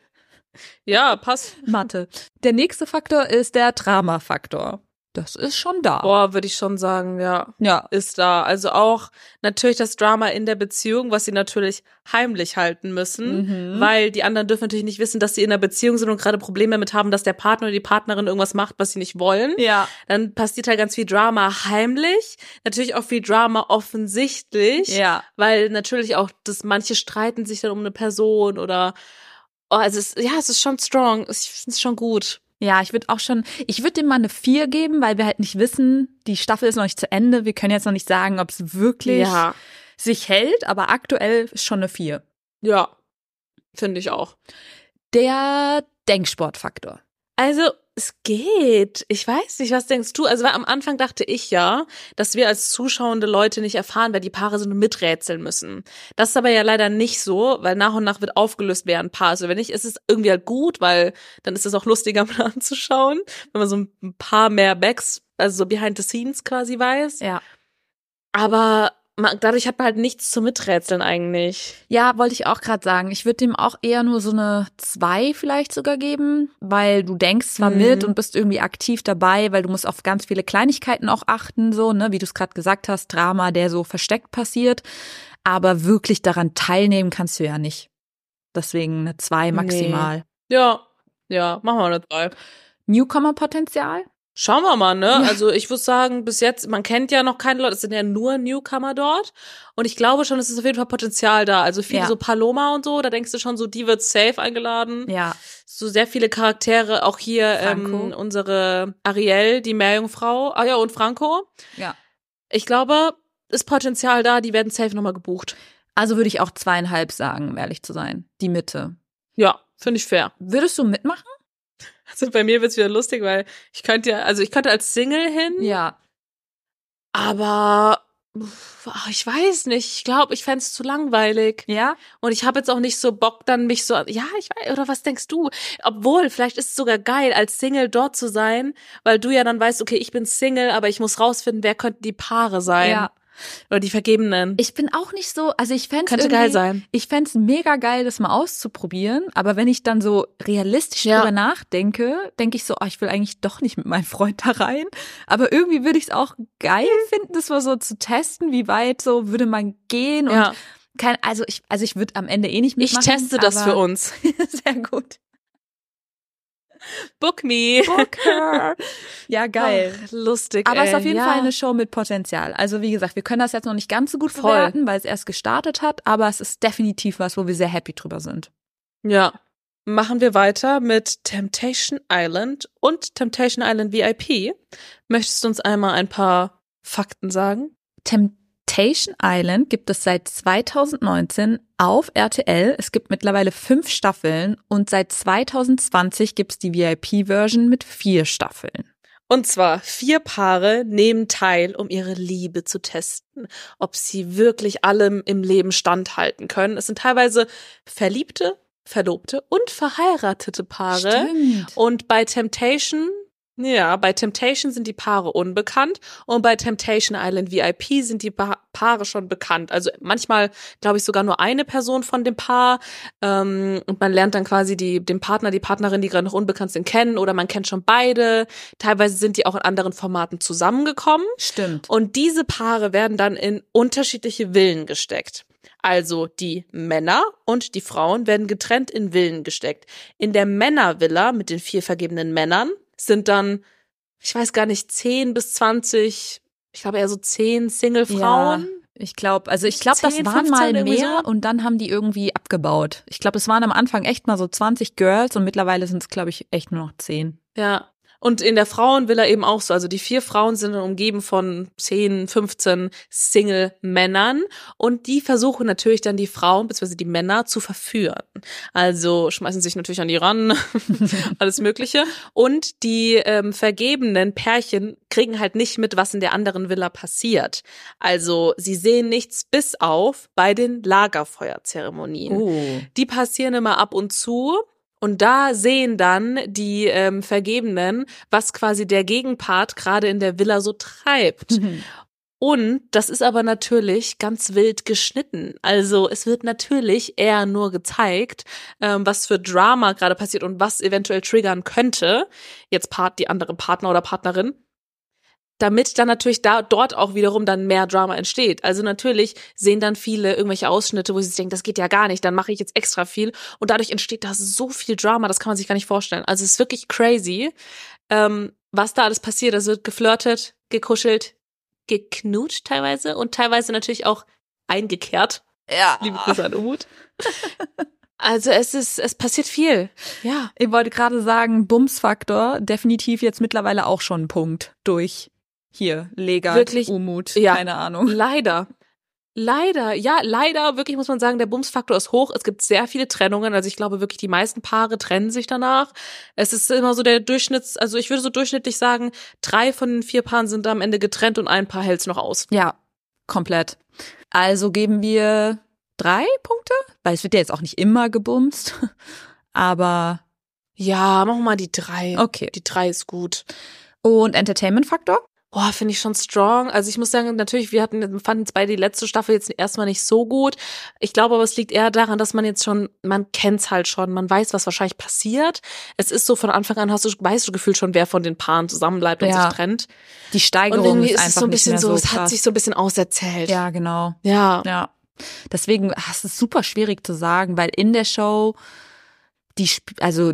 Ja, passt. Mathe. Der nächste Faktor ist der Drama-Faktor. Das ist schon da. Boah, würde ich schon sagen, ja. Ja. Ist da. Also auch natürlich das Drama in der Beziehung, was sie natürlich heimlich halten müssen, mhm. weil die anderen dürfen natürlich nicht wissen, dass sie in einer Beziehung sind und gerade Probleme damit haben, dass der Partner oder die Partnerin irgendwas macht, was sie nicht wollen. Ja. Dann passiert halt ganz viel Drama heimlich. Natürlich auch viel Drama offensichtlich. Ja. Weil natürlich auch, dass manche streiten sich dann um eine Person oder Oh, also es, ja, es ist schon strong. Ich finde es schon gut. Ja, ich würde auch schon, ich würde dem mal eine 4 geben, weil wir halt nicht wissen, die Staffel ist noch nicht zu Ende. Wir können jetzt noch nicht sagen, ob es wirklich ja. sich hält, aber aktuell ist schon eine 4. Ja. Finde ich auch. Der Denksportfaktor. Also, es geht. Ich weiß nicht, was denkst du? Also, am Anfang dachte ich ja, dass wir als zuschauende Leute nicht erfahren, wer die Paare sind und miträtseln müssen. Das ist aber ja leider nicht so, weil nach und nach wird aufgelöst, wer ein Paar ist. Also, wenn nicht, ist es irgendwie halt gut, weil dann ist es auch lustiger mal anzuschauen, wenn man so ein paar mehr Backs, also so behind the scenes quasi weiß. Ja. Aber man, dadurch hat man halt nichts zu miträtseln eigentlich. Ja, wollte ich auch gerade sagen. Ich würde dem auch eher nur so eine zwei vielleicht sogar geben, weil du denkst zwar Mhm. mit und bist irgendwie aktiv dabei, weil du musst auf ganz viele Kleinigkeiten auch achten, so, ne, wie du es gerade gesagt hast, Drama, der so versteckt passiert. Aber wirklich daran teilnehmen kannst du ja nicht. Deswegen eine zwei maximal. Ja, ja, machen wir eine zwei. Newcomer-Potenzial? Schauen wir mal, ne? Ja. Also ich muss sagen, bis jetzt, man kennt ja noch keine Leute, es sind ja nur Newcomer dort. Und ich glaube schon, es ist auf jeden Fall Potenzial da. Also viele Ja. so Paloma und so, da denkst du schon so, die wird safe eingeladen. Ja. So sehr viele Charaktere, auch hier Franco. ähm, unsere Ariel, die Meerjungfrau. Ah ja, und Franco. Ja. Ich glaube, ist Potenzial da, die werden safe nochmal gebucht. Also würde ich auch zweieinhalb sagen, um ehrlich zu sein. Die Mitte. Ja, finde ich fair. Würdest du mitmachen? Also bei mir wird's wieder lustig, weil ich könnte ja, also ich könnte als Single hin. Ja. Aber ach, ich weiß nicht. Ich glaube, ich fänd's zu langweilig. Ja? Und ich habe jetzt auch nicht so Bock, dann mich so. Ja, ich weiß. Oder was denkst du? Obwohl, vielleicht ist es sogar geil, als Single dort zu sein, weil du ja dann weißt, okay, ich bin Single, aber ich muss rausfinden, wer könnten die Paare sein. Ja. Oder die Vergebenen. Ich bin auch nicht so, also ich fände Könnte geil sein. Ich fände es mega geil, das mal auszuprobieren. Aber wenn ich dann so realistisch Ja. drüber nachdenke, denke ich so, oh, ich will eigentlich doch nicht mit meinem Freund da rein. Aber irgendwie würde ich es auch geil finden, das mal so zu testen, wie weit so würde man gehen. Und Ja. kein, also ich, also ich würde am Ende eh nicht Ich mitmachen. teste das für uns. Sehr gut. Book me. Booker. ja, geil. Ach, lustig. Aber es ist auf jeden ja. Fall eine Show mit Potenzial. Also wie gesagt, wir können das jetzt noch nicht ganz so gut Voll. bewerten, weil es erst gestartet hat, aber es ist definitiv was, wo wir sehr happy drüber sind. Ja. Machen wir weiter mit Temptation Island und Temptation Island VIP. Möchtest du uns einmal ein paar Fakten sagen? Temptation Island gibt es seit 2019 auf RTL. Es gibt mittlerweile fünf Staffeln und seit 2020 gibt es die VIP-Version mit vier Staffeln. Und zwar vier Paare nehmen teil, um ihre Liebe zu testen, ob sie wirklich allem im Leben standhalten können. Es sind teilweise Verliebte, Verlobte und verheiratete Paare. Stimmt. Und bei Temptation, ja, bei Temptation sind die Paare unbekannt und bei Temptation Island VIP sind die pa Paare schon bekannt. Also manchmal, glaube ich, sogar nur eine Person von dem Paar. Ähm, und man lernt dann quasi die, den Partner, die Partnerin, die gerade noch unbekannt sind, kennen oder man kennt schon beide. Teilweise sind die auch in anderen Formaten zusammengekommen. Stimmt. Und diese Paare werden dann in unterschiedliche Villen gesteckt. Also die Männer und die Frauen werden getrennt in Villen gesteckt. In der Männervilla mit den vier vergebenen Männern sind dann, ich weiß gar nicht, 10 bis 20, ich glaube eher so 10 Single-Frauen. Ja, ich glaube, also ich glaube, das 10, waren 15 mal mehr so. und dann haben die irgendwie abgebaut. Ich glaube, es waren am Anfang echt mal so 20 Girls und mittlerweile sind es, glaube ich, echt nur noch 10. Ja. Und in der Frauenvilla eben auch so. Also die vier Frauen sind dann umgeben von 10, 15 Single-Männern und die versuchen natürlich dann die Frauen bzw. die Männer zu verführen. Also schmeißen sich natürlich an die ran, alles Mögliche. Und die ähm, vergebenen Pärchen kriegen halt nicht mit, was in der anderen Villa passiert. Also sie sehen nichts bis auf bei den Lagerfeuerzeremonien. Oh. Die passieren immer ab und zu. Und da sehen dann die ähm, Vergebenen, was quasi der Gegenpart gerade in der Villa so treibt. Und das ist aber natürlich ganz wild geschnitten. Also es wird natürlich eher nur gezeigt, ähm, was für Drama gerade passiert und was eventuell triggern könnte. Jetzt Part die andere Partner oder Partnerin. Damit dann natürlich da dort auch wiederum dann mehr Drama entsteht. Also natürlich sehen dann viele irgendwelche Ausschnitte, wo sie sich denken, das geht ja gar nicht, dann mache ich jetzt extra viel. Und dadurch entsteht da so viel Drama, das kann man sich gar nicht vorstellen. Also es ist wirklich crazy, ähm, was da alles passiert. Es wird geflirtet, gekuschelt, geknutscht teilweise und teilweise natürlich auch eingekehrt. Ja. Liebe Grüße an Umut. Also es ist, es passiert viel. Ja. Ich wollte gerade sagen, Bumsfaktor, definitiv jetzt mittlerweile auch schon ein Punkt durch hier, Lega, Wirklich? Umut, Ja. keine Ahnung. Leider. Leider, ja, leider, wirklich muss man sagen, der Bumsfaktor ist hoch. Es gibt sehr viele Trennungen. Also ich glaube wirklich, die meisten Paare trennen sich danach. Es ist immer so der Durchschnitts, also ich würde so durchschnittlich sagen, drei von den vier Paaren sind am Ende getrennt und ein Paar hält's noch aus. Ja, komplett. Also geben wir drei Punkte, weil es wird ja jetzt auch nicht immer gebumst. Aber Ja, machen wir mal die drei. okay. Die drei ist gut. Und Entertainment-Faktor? Boah, finde ich schon strong. Also ich muss sagen, natürlich, wir hatten, fanden beide die letzte Staffel jetzt erstmal nicht so gut. Ich glaube aber, es liegt eher daran, dass man jetzt schon, man kennt's halt schon, man weiß, was wahrscheinlich passiert. Es ist so, von Anfang an hast du, weißt du gefühlt schon, wer von den Paaren zusammenbleibt und Ja. sich trennt. Die Und Steigerung irgendwie ist ist einfach so ein nicht bisschen mehr so, so es hat sich so ein bisschen auserzählt. Ja, genau. Ja. Ja. Deswegen, ach, es ist super schwierig zu sagen, weil in der Show die, also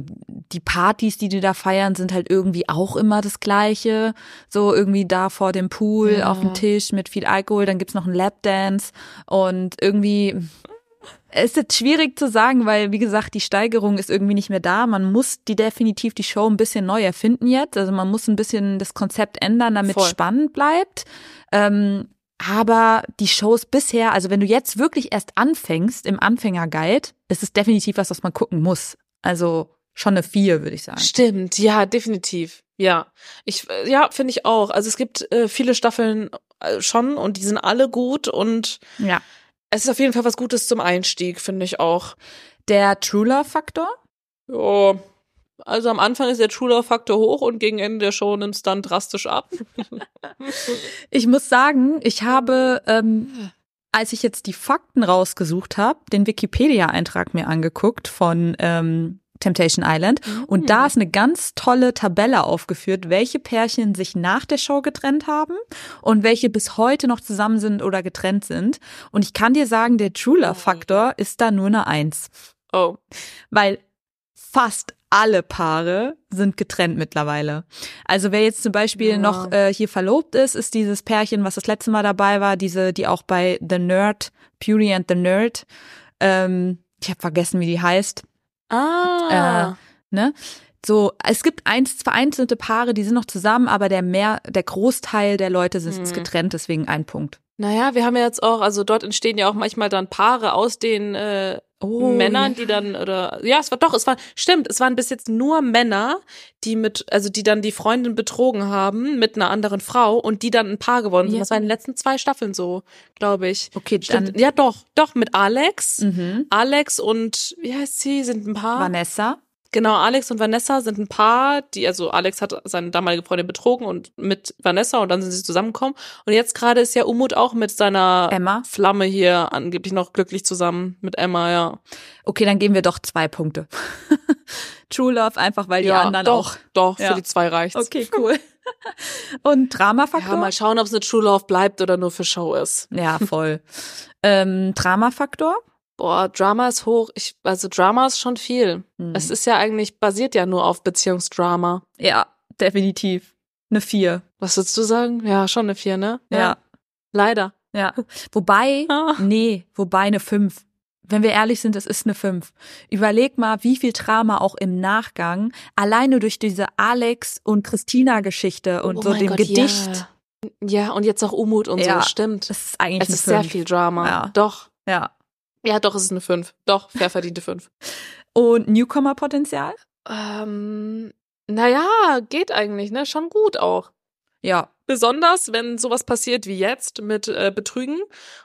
die Partys, die die da feiern, sind halt irgendwie auch immer das Gleiche. So irgendwie da vor dem Pool, Ja. auf dem Tisch mit viel Alkohol, dann gibt's noch einen Lapdance und irgendwie es ist jetzt schwierig zu sagen, weil wie gesagt, die Steigerung ist irgendwie nicht mehr da. Man muss die definitiv die Show ein bisschen neu erfinden jetzt. Also man muss ein bisschen das Konzept ändern, damit es spannend bleibt. Ähm, aber die Shows bisher, also wenn du jetzt wirklich erst anfängst im Anfängerguide, ist es definitiv was, was man gucken muss. Also schon eine vier, würde ich sagen. Stimmt, ja, definitiv. Ja. Ich, äh, ja, finde ich auch. Also es gibt äh, viele Staffeln äh, schon und die sind alle gut und Ja. es ist auf jeden Fall was Gutes zum Einstieg, finde ich auch. Der True Love Faktor? Ja. Also am Anfang ist der True Love Faktor hoch und gegen Ende der Show nimmt es dann drastisch ab. Ich muss sagen, ich habe, ähm, als ich jetzt die Fakten rausgesucht habe, den Wikipedia-Eintrag mir angeguckt von ähm, Temptation Island. Und da ist eine ganz tolle Tabelle aufgeführt, welche Pärchen sich nach der Show getrennt haben und welche bis heute noch zusammen sind oder getrennt sind. Und ich kann dir sagen, der True Love Faktor ist da nur eine Eins. Oh. Weil fast alle Paare sind getrennt mittlerweile. Also wer jetzt zum Beispiel Ja. noch äh, hier verlobt ist, ist dieses Pärchen, was das letzte Mal dabei war, diese, die auch bei The Nerd, Beauty and the Nerd, ähm, ich habe vergessen, wie die heißt, Ah. ne? So, es gibt eins, vereinzelte Paare, die sind noch zusammen, aber der mehr, der Großteil der Leute sind Mhm. getrennt, deswegen ein Punkt. Naja, wir haben ja jetzt auch, also dort entstehen ja auch manchmal dann Paare aus den äh, Männern, die dann, oder ja, es war doch, es war, stimmt, es waren bis jetzt nur Männer, die mit, also die dann die Freundin betrogen haben mit einer anderen Frau und die dann ein Paar geworden sind. Ja. Das war in den letzten zwei Staffeln so, glaube ich. Okay, Stimmt. dann Ja, doch, doch, mit Alex. mhm. Alex und, wie heißt sie, sind ein Paar. Vanessa. Genau, Alex und Vanessa sind ein Paar, die, also Alex hat seine damalige Freundin betrogen und mit Vanessa und dann sind sie zusammengekommen. Und jetzt gerade ist ja Umut auch mit seiner Emma. Flamme hier angeblich noch glücklich zusammen mit Emma, ja. Okay, dann geben wir doch zwei Punkte. True Love einfach, weil die ja, anderen doch, auch. doch, Ja. für die zwei reicht's. Okay, cool. Und Dramafaktor? Ja, mal schauen, ob es eine True Love bleibt oder nur für Show ist. Ja, voll. ähm, Dramafaktor? Boah, Drama ist hoch. Ich, also Drama ist schon viel. Hm. Es ist ja eigentlich, basiert ja nur auf Beziehungsdrama. Ja, definitiv. Eine vier. Was würdest du sagen? Ja, schon eine Vier, ne? Ja. Leider. Ja. Wobei, Ah. nee, wobei eine fünf. Wenn wir ehrlich sind, es ist eine fünf. Überleg mal, wie viel Drama auch im Nachgang, alleine durch diese Alex und Christina Geschichte und Oh so dem Gott, Gedicht. Ja. ja, und jetzt auch Umut und Ja. so, stimmt. Das ist eigentlich Es ist sehr fünf. viel Drama. Ja. Doch. Ja. Ja, doch, es ist eine 5. Doch, fair verdiente 5. Und Newcomer-Potenzial? Ähm, naja, geht eigentlich, ne? Schon gut auch. Ja. Besonders, wenn sowas passiert wie jetzt mit äh, Betrügen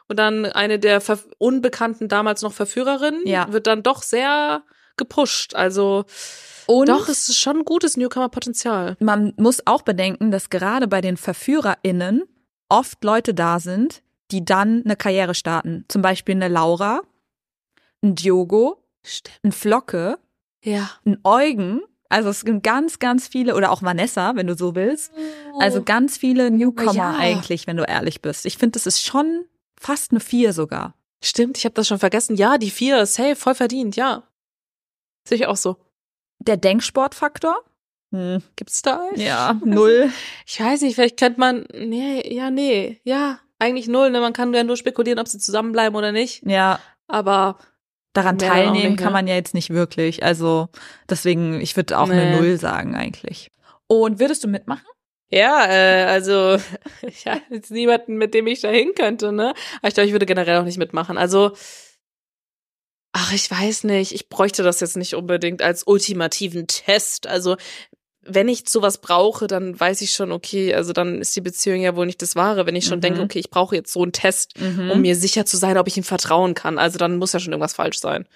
und dann eine der Ver unbekannten damals noch Verführerinnen Ja. wird dann doch sehr gepusht. Also Und doch, es ist schon gutes Newcomer-Potenzial. man muss auch bedenken, dass gerade bei den VerführerInnen oft Leute da sind, die dann eine Karriere starten. Zum Beispiel eine Laura, ein Diogo, Stimmt. ein Flocke, Ja. ein Eugen. Also es sind ganz, ganz viele, oder auch Vanessa, wenn du so willst. Also ganz viele Newcomer Oh. Ja. eigentlich, wenn du ehrlich bist. Ich finde, das ist schon fast eine Vier sogar. Stimmt, ich habe das schon vergessen. Ja, die vier, safe, voll verdient, ja. Sehe ich auch so. Der Denksportfaktor? Hm. Gibt's da? Ja, null. Ich weiß nicht, vielleicht könnte man, nee, ja, nee, ja, eigentlich null, ne? Man kann ja nur spekulieren, ob sie zusammenbleiben oder nicht. Ja, Aber daran auch teilnehmen nicht, kann man ja jetzt nicht wirklich. Also deswegen, ich würde auch Nee. eine Null sagen eigentlich. Und würdest du mitmachen? Ja, äh, also ja, jetzt niemanden, mit dem ich da hin könnte, ne? Aber ich glaube, ich würde generell auch nicht mitmachen. Also, ach, ich weiß nicht, ich bräuchte das jetzt nicht unbedingt als ultimativen Test. Also, wenn ich sowas brauche, dann weiß ich schon, okay, also dann ist die Beziehung ja wohl nicht das Wahre. Wenn ich schon Mhm. denke, okay, ich brauche jetzt so einen Test, Mhm. um mir sicher zu sein, ob ich ihm vertrauen kann. Also dann muss ja schon irgendwas falsch sein.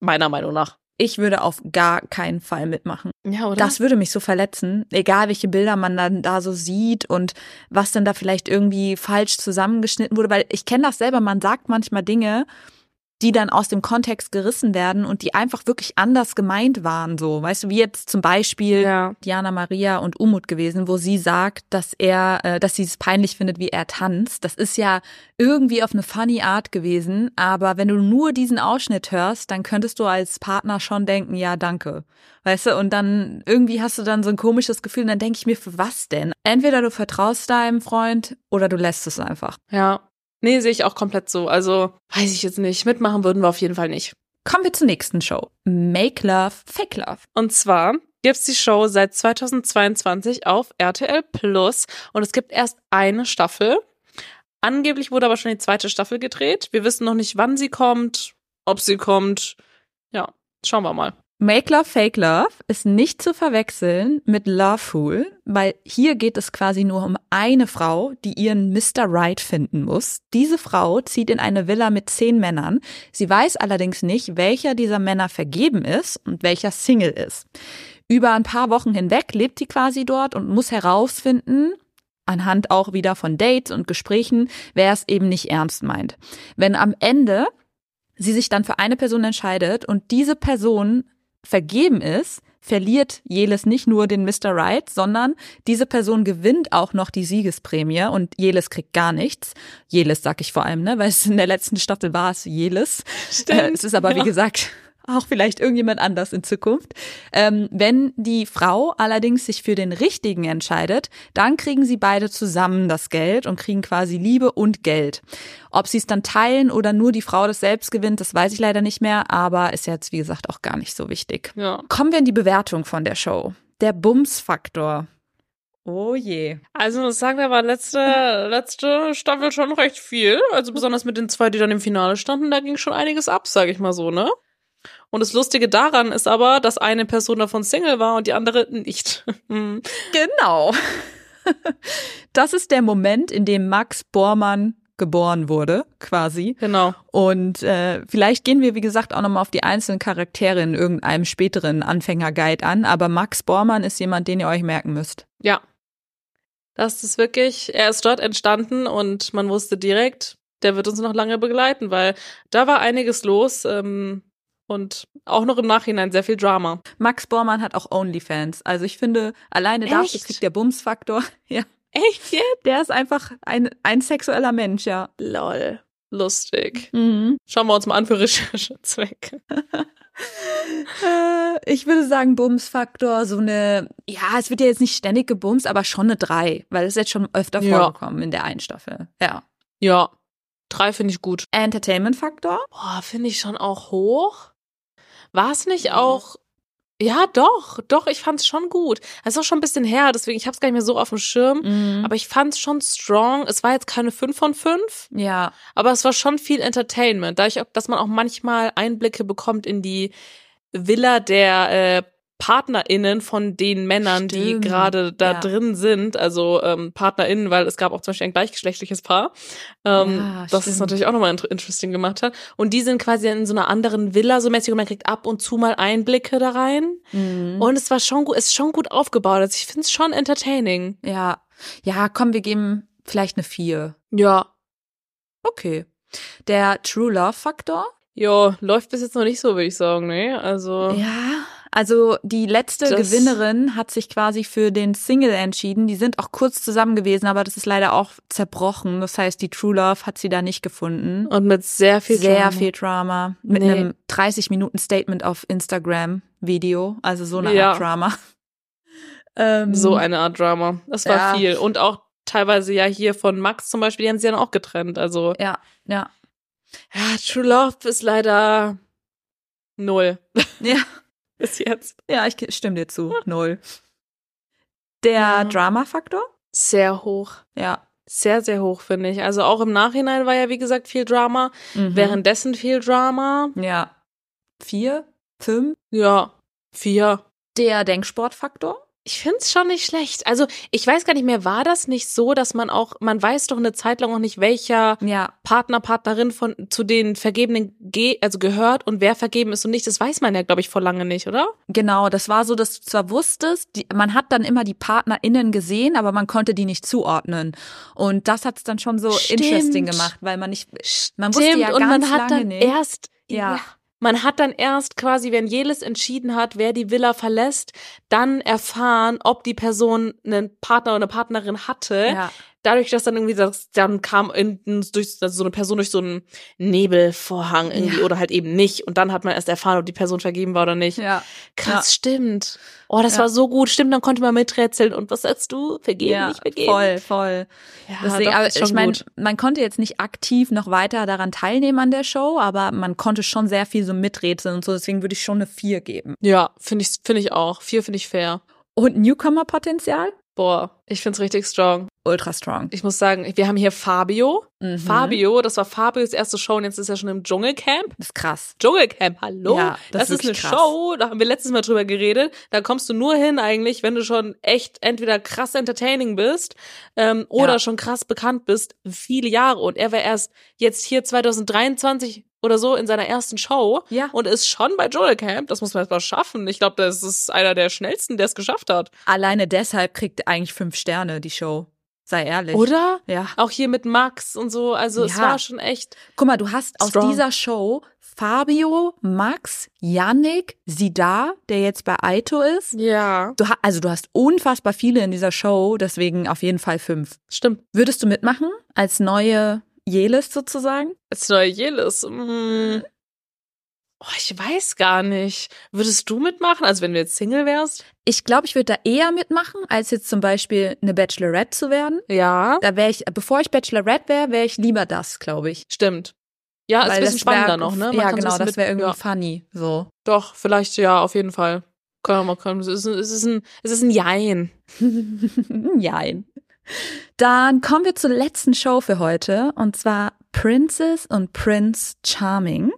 Meiner Meinung nach. Ich würde auf gar keinen Fall mitmachen. Ja, oder? Das würde mich so verletzen, egal welche Bilder man dann da so sieht und was dann da vielleicht irgendwie falsch zusammengeschnitten wurde, weil ich kenne das selber, man sagt manchmal Dinge, die dann aus dem Kontext gerissen werden und die einfach wirklich anders gemeint waren, so. Weißt du, wie jetzt zum Beispiel ja. Diana Maria und Umut gewesen, wo sie sagt, dass er, äh, dass sie es peinlich findet, wie er tanzt. Das ist ja irgendwie auf eine funny Art gewesen, aber wenn du nur diesen Ausschnitt hörst, dann könntest du als Partner schon denken, ja, danke. Weißt du, und dann irgendwie hast du dann so ein komisches Gefühl und dann denke ich mir, für was denn? Entweder du vertraust deinem Freund oder du lässt es einfach. Ja. Nee, sehe ich auch komplett so. Also, weiß ich jetzt nicht. Mitmachen würden wir auf jeden Fall nicht. Kommen wir zur nächsten Show. Make Love, Fake Love. Und zwar gibt's die Show seit 2022 auf RTL Plus und es gibt erst eine Staffel. Angeblich wurde aber schon die zweite Staffel gedreht. Wir wissen noch nicht, wann sie kommt, ob sie kommt. Ja, schauen wir mal. Make Love, Fake Love ist nicht zu verwechseln mit Love Fool, weil hier geht es quasi nur um eine Frau, die ihren Mr. Right finden muss. Diese Frau zieht in eine Villa mit zehn Männern. Sie weiß allerdings nicht, welcher dieser Männer vergeben ist und welcher Single ist. Über ein paar Wochen hinweg lebt sie quasi dort und muss herausfinden, anhand auch wieder von Dates und Gesprächen, wer es eben nicht ernst meint. Wenn am Ende sie sich dann für eine Person entscheidet und diese Person vergeben ist, verliert Jeles nicht nur den Mr. Right, sondern diese Person gewinnt auch noch die Siegesprämie und Jeles kriegt gar nichts. Jeles sag ich vor allem, ne, weil es in der letzten Staffel war es Jeles. Äh, es ist aber ja. wie gesagt auch vielleicht irgendjemand anders in Zukunft. Ähm, wenn die Frau allerdings sich für den Richtigen entscheidet, dann kriegen sie beide zusammen das Geld und kriegen quasi Liebe und Geld. Ob sie es dann teilen oder nur die Frau das selbst gewinnt, das weiß ich leider nicht mehr, aber ist jetzt wie gesagt auch gar nicht so wichtig. Ja. Kommen wir in die Bewertung von der Show. Der Bums-Faktor. Oh je. Also muss sagen, da war letzte, letzte Staffel schon recht viel. Also besonders mit den zwei, die dann im Finale standen, da ging schon einiges ab, sage ich mal so, ne? Und das Lustige daran ist aber, dass eine Person davon Single war und die andere nicht. Hm. Genau. Das ist der Moment, in dem Max Bormann geboren wurde, quasi. genau. Und äh, vielleicht gehen wir, wie gesagt, auch nochmal auf die einzelnen Charaktere in irgendeinem späteren Anfängerguide an. Aber Max Bormann ist jemand, den ihr euch merken müsst. Ja. Das ist wirklich, er ist dort entstanden und man wusste direkt, der wird uns noch lange begleiten, weil da war einiges los ähm, und auch noch im Nachhinein sehr viel Drama. Max Bormann hat auch Onlyfans. Also ich finde, alleine dafür Echt? kriegt der Bumsfaktor. Ja, Echt jetzt? der ist einfach ein, ein sexueller Mensch, ja. Lol. Lustig. Mhm. Schauen wir uns mal an für Recherchezwecke. Äh, ich würde sagen, Bumsfaktor, so eine, ja, es wird ja jetzt nicht ständig gebumst, aber schon eine drei, weil es jetzt schon öfter Ja. vorgekommen in der einen Staffel. Ja. Ja. Drei finde ich gut. Entertainment-Faktor? Boah, finde ich schon auch hoch. War es nicht auch. Ja, doch, doch, ich fand's schon gut. Es ist auch schon ein bisschen her, deswegen, ich hab's gar nicht mehr so auf dem Schirm. Mhm. Aber ich fand's schon strong. Es war jetzt keine 5 von 5, ja. aber es war schon viel Entertainment. Dadurch, dass man auch manchmal Einblicke bekommt in die Villa der äh, PartnerInnen von den Männern, die Stimmt, gerade da ja. drin sind. Also ähm, PartnerInnen, weil es gab auch zum Beispiel ein gleichgeschlechtliches Paar. Ähm, Ja, das es natürlich auch nochmal inter interesting gemacht hat. Und die sind quasi in so einer anderen Villa so mäßig und man kriegt ab und zu mal Einblicke da rein. Mhm. Und es war schon gut, es ist schon gut aufgebaut. Also ich finde es schon entertaining. ja. Ja, komm, wir geben vielleicht eine vier. Ja. Okay. Der True Love Faktor? Ja, läuft bis jetzt noch nicht so, würde ich sagen, ne? Also. Ja, also die letzte Das- Gewinnerin hat sich quasi für den Single entschieden. Die sind auch kurz zusammen gewesen, aber das ist leider auch zerbrochen. Das heißt, die True Love hat sie da nicht gefunden. Und mit sehr viel Sehr Drama. viel Drama. Mit Nee. einem 30 Minuten Statement auf Instagram Video. Also so eine Ja. Art Drama. Ähm, So eine Art Drama. Das war Ja. viel. Und auch teilweise ja hier von Max zum Beispiel, die haben sie dann auch getrennt. Also, Ja, ja. ja, True Love ist leider null Ja. bis jetzt. Ja, ich stimme dir zu. Null. Der Ja. Drama-Faktor? Sehr hoch. Ja. Sehr, sehr hoch, finde ich. Also auch im Nachhinein war ja, wie gesagt, viel Drama. Mhm. Währenddessen viel Drama. Ja. Vier? Fünf? Ja, vier. Der Denksportfaktor? Ich find's schon nicht schlecht. Also ich weiß gar nicht mehr, war das nicht so, dass man auch, man weiß doch eine Zeit lang auch nicht, welcher Ja. Partner, Partnerin von zu den Vergebenen ge also gehört und wer vergeben ist und nicht. Das weiß man ja, glaube ich, vor lange nicht, oder? Genau, das war so, dass du zwar wusstest, die, man hat dann immer die PartnerInnen gesehen, aber man konnte die nicht zuordnen. Und das hat's dann schon so Stimmt. interesting gemacht, weil man nicht, man wusste Stimmt, ja und ganz man hat lange dann nicht. erst Ja. Man hat dann erst quasi, wenn Jelis entschieden hat, wer die Villa verlässt, dann erfahren, ob die Person einen Partner oder eine Partnerin hatte. ja. Dadurch, dass dann irgendwie das, dann kam in, durch also so eine Person durch so einen Nebelvorhang irgendwie Ja. oder halt eben nicht. Und dann hat man erst erfahren, ob die Person vergeben war oder nicht. ja. Krass, stimmt. Oh, das Ja. war so gut. Stimmt, dann konnte man miträtseln. Und was sagst du? Vergeben, Ja, nicht vergeben? voll, voll. Ja, Deswegen, doch, aber ich meine, man konnte jetzt nicht aktiv noch weiter daran teilnehmen an der Show, aber man konnte schon sehr viel so miträtseln und so. Deswegen würde ich schon eine vier geben. Ja, finde ich, finde ich auch. Vier finde ich fair. Und Newcomer-Potenzial? Boah, ich find's richtig strong. Ultra strong. Ich muss sagen, wir haben hier Fabio. Mhm. Fabio, das war Fabios erste Show und jetzt ist er schon im Dschungelcamp. Das ist krass. Dschungelcamp, hallo? Ja, das das, ist ist eine krass. Show, da haben wir letztes Mal drüber geredet. Da kommst du nur hin eigentlich, wenn du schon echt entweder krass entertaining bist ähm, oder Ja. schon krass bekannt bist, viele Jahre. Und er war erst jetzt hier 2023 oder so in seiner ersten Show Ja. und ist schon bei Dschungelcamp. Das muss man erst mal schaffen. Ich glaube, das ist einer der schnellsten, der es geschafft hat. Alleine deshalb kriegt eigentlich fünf Sterne die Show. Sei ehrlich. Oder? Ja. Auch hier mit Max und so. Also es Ja. war schon echt. Guck mal, du hast aus Strong. dieser Show Fabio, Max, Yannick, Sidar, der jetzt bei Aito ist. Ja. Du ha also du hast unfassbar viele in dieser Show, deswegen auf jeden Fall fünf. Stimmt. Würdest du mitmachen als neue Jelis sozusagen? Als neue Jelis. Mm. Oh, ich weiß gar nicht. Würdest du mitmachen? Also wenn du jetzt Single wärst? Ich glaube, ich würde da eher mitmachen, als jetzt zum Beispiel eine Bachelorette zu werden. Ja. Da wäre ich, bevor ich Bachelorette wäre, wäre ich lieber das, glaube ich. Stimmt. Ja, ist ein Weil bisschen spannender wär- noch, ne? Man ja, genau, ein das wäre irgendwie ja. funny. So. Doch, vielleicht ja, auf jeden Fall. Man, kann, es, ist, es, ist ein, es ist ein Jein. Jein. Dann kommen wir zur letzten Show für heute und zwar Princess und Prince Charming.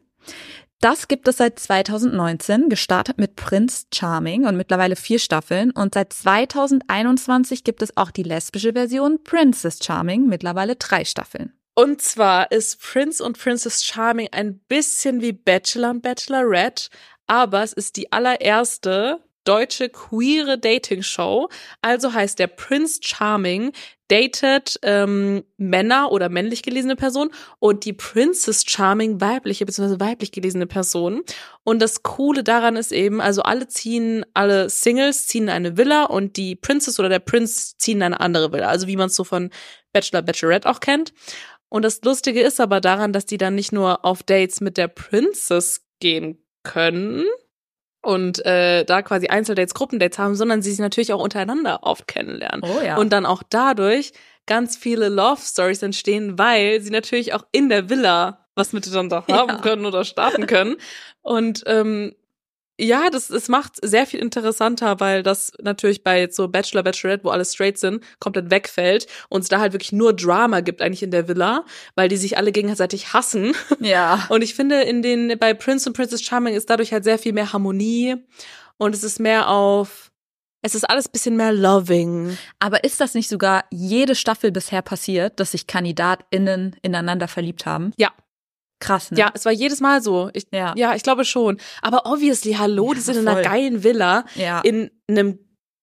Das gibt es seit 2019, gestartet mit Prince Charming und mittlerweile vier Staffeln. Und seit 2021 gibt es auch die lesbische Version Princess Charming, mittlerweile drei Staffeln. Und zwar ist Prince und Princess Charming ein bisschen wie Bachelor und Bachelorette, aber es ist die allererste deutsche queere Dating-Show. Also heißt der Prince Charming datet ähm, Männer oder männlich gelesene Personen und die Princess Charming weibliche bzw. weiblich gelesene Person. Und das Coole daran ist eben, also alle ziehen, alle Singles ziehen in eine Villa und die Princess oder der Prinz ziehen in eine andere Villa. Also wie man es so von Bachelor, Bachelorette auch kennt. Und das Lustige ist aber daran, dass die dann nicht nur auf Dates mit der Princess gehen können und äh, da quasi Einzeldates, Gruppendates haben, sondern sie sich natürlich auch untereinander oft kennenlernen. Oh ja. Und dann auch dadurch ganz viele Love Stories entstehen, weil sie natürlich auch in der Villa was miteinander Ja. haben können oder starten können. Und ähm, ja, das, das macht sehr viel interessanter, weil das natürlich bei jetzt so Bachelor, Bachelorette, wo alle straight sind, komplett wegfällt und es da halt wirklich nur Drama gibt eigentlich in der Villa, weil die sich alle gegenseitig hassen. ja. Und ich finde, in den, bei Prince und Princess Charming ist dadurch halt sehr viel mehr Harmonie und es ist mehr auf, es ist alles bisschen mehr loving. Aber ist das nicht sogar jede Staffel bisher passiert, dass sich KandidatInnen ineinander verliebt haben? Ja. Krass, ne? Ja, es war jedes Mal so. Ich, Ja. ja, ich glaube schon. Aber obviously, hallo, die Ja, sind in einer voll. geilen Villa, Ja. in einem,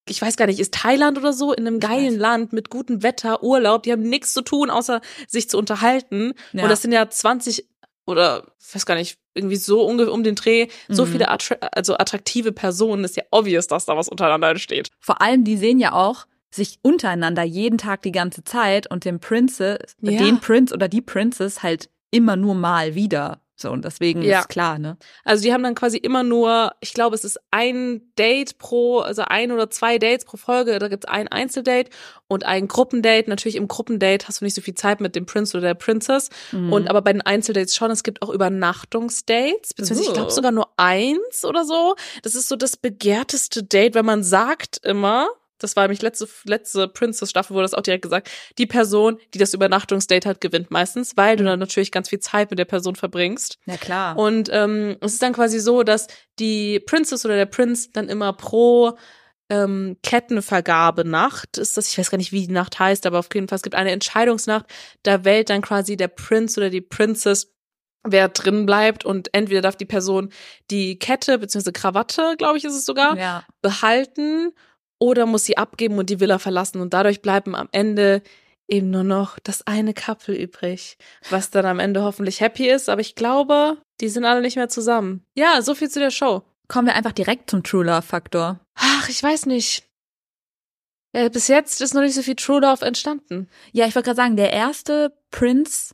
ich weiß gar nicht, ist Thailand oder so, in einem geilen. Land mit gutem Wetter, Urlaub, die haben nichts zu tun, außer sich zu unterhalten. Ja. Und das sind ja 20 oder, ich weiß gar nicht, irgendwie so ungefähr um den Dreh, so Mhm. viele attra also attraktive Personen, ist ja obvious, dass da was untereinander entsteht. Vor allem, die sehen ja auch sich untereinander jeden Tag die ganze Zeit und den Princess, Ja. den Prince oder die Princess halt immer nur mal wieder. So, und deswegen Ja. ist klar, ne? Also die haben dann quasi immer nur, ich glaube, es ist ein Date pro, also ein oder zwei Dates pro Folge. Da gibt's ein Einzeldate und ein Gruppendate. Natürlich im Gruppendate hast du nicht so viel Zeit mit dem Prince oder der Princess. Mhm. Und aber bei den Einzeldates schon, es gibt auch Übernachtungsdates, beziehungsweise ich glaube Oh. sogar nur eins oder so. Das ist so das begehrteste Date, wenn man sagt immer, das war nämlich letzte, letzte Princess-Staffel, wurde das auch direkt gesagt, die Person, die das Übernachtungsdate hat, gewinnt meistens, weil du dann natürlich ganz viel Zeit mit der Person verbringst. Ja, klar. Und ähm, es ist dann quasi so, dass die Princess oder der Prinz dann immer pro ähm, Kettenvergabenacht ist das, ich weiß gar nicht, wie die Nacht heißt, aber auf jeden Fall, es gibt eine Entscheidungsnacht, da wählt dann quasi der Prinz oder die Princess wer drin bleibt und entweder darf die Person die Kette beziehungsweise Krawatte, glaube ich, ist es sogar, ja. behalten oder muss sie abgeben und die Villa verlassen und dadurch bleiben am Ende eben nur noch das eine Couple übrig, was dann am Ende hoffentlich happy ist, aber ich glaube, die sind alle nicht mehr zusammen. Ja, so viel zu der Show. Kommen wir einfach direkt zum True Love Faktor. Ach, ich weiß nicht. Ja, bis jetzt ist noch nicht so viel True Love entstanden. Ja, ich wollte gerade sagen, der erste Prince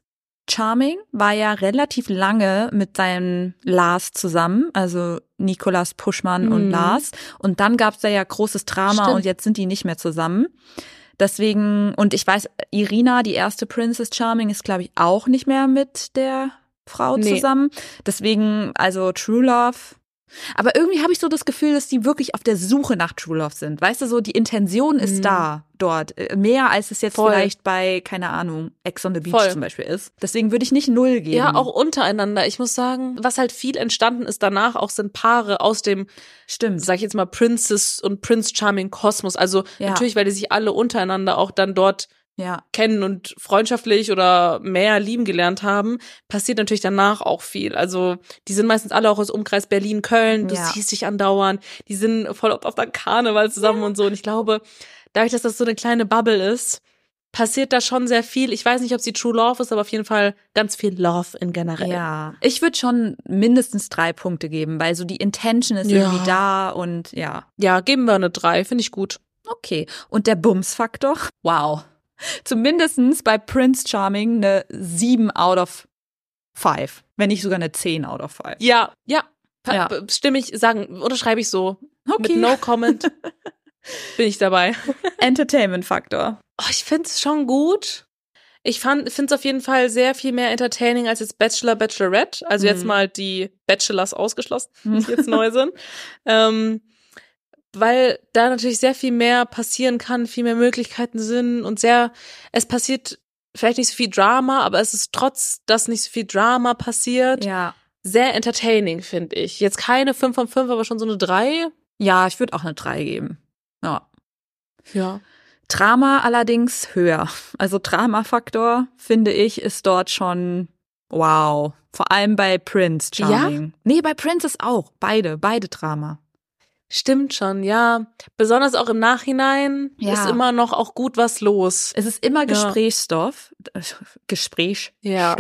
Charming war ja relativ lange mit seinem Lars zusammen, also Nikolas Puschmann Mhm. und Lars. Und dann gab's da ja großes Drama Stimmt. und jetzt sind die nicht mehr zusammen. Deswegen, und ich weiß, Irina, die erste Princess Charming, ist, glaube ich, auch nicht mehr mit der Frau Nee. zusammen. Deswegen, also True Love. Aber irgendwie habe ich so das Gefühl, dass die wirklich auf der Suche nach True Love sind. Weißt du, so die Intention ist Mhm. da dort. Äh, Mehr als es jetzt Voll. vielleicht bei, keine Ahnung, Ex on the Beach Voll. zum Beispiel ist. Deswegen würde ich nicht null geben. Ja, auch untereinander. Ich muss sagen, was halt viel entstanden ist danach, auch sind Paare aus dem, Stimmt. sag ich jetzt mal, Princess und Prince Charming Kosmos. Also Ja. natürlich, weil die sich alle untereinander auch dann dort Ja. kennen und freundschaftlich oder mehr lieben gelernt haben, passiert natürlich danach auch viel. Also die sind meistens alle auch aus Umkreis Berlin, Köln, du Ja. siehst dich andauernd, die sind voll oft auf der Karneval zusammen und so. Und ich glaube, dadurch, dass das so eine kleine Bubble ist, passiert da schon sehr viel. Ich weiß nicht, ob sie True Love ist, aber auf jeden Fall ganz viel Love in generell. Ja. Ich würde schon mindestens drei Punkte geben, weil so die Intention ist Ja. irgendwie da und ja. Ja, geben wir eine drei, finde ich gut. Okay. Und der Bums-Faktor? Wow. Zumindestens bei Prince Charming eine 7 out of 5. Wenn nicht sogar eine 10 out of 5. Ja, ja. Ja. Stimme ich, sagen, unterschreibe ich so. Okay. Mit No Comment bin ich dabei. Entertainment-Faktor. Oh, ich finde es schon gut. Ich finde es auf jeden Fall sehr viel mehr entertaining als jetzt Bachelor, Bachelorette. Also jetzt Mhm. mal die Bachelors ausgeschlossen, die jetzt neu sind. Ähm, weil da natürlich sehr viel mehr passieren kann, viel mehr Möglichkeiten sind und sehr, es passiert vielleicht nicht so viel Drama, aber es ist trotz, dass nicht so viel Drama passiert, Ja. sehr entertaining, finde ich. Jetzt keine 5 von 5, aber schon so eine 3. Ja, ich würde auch eine 3 geben. Ja. Ja. Drama allerdings höher. Also Drama-Faktor, finde ich, ist dort schon wow. Vor allem bei Prince Charming. Nee, bei Prince ist auch. Beide, beide Drama. Stimmt schon, ja. Besonders auch im Nachhinein Ja. ist immer noch auch gut was los. Es ist immer Ja. Gesprächsstoff. äh, Gesprächsstoff. Ja.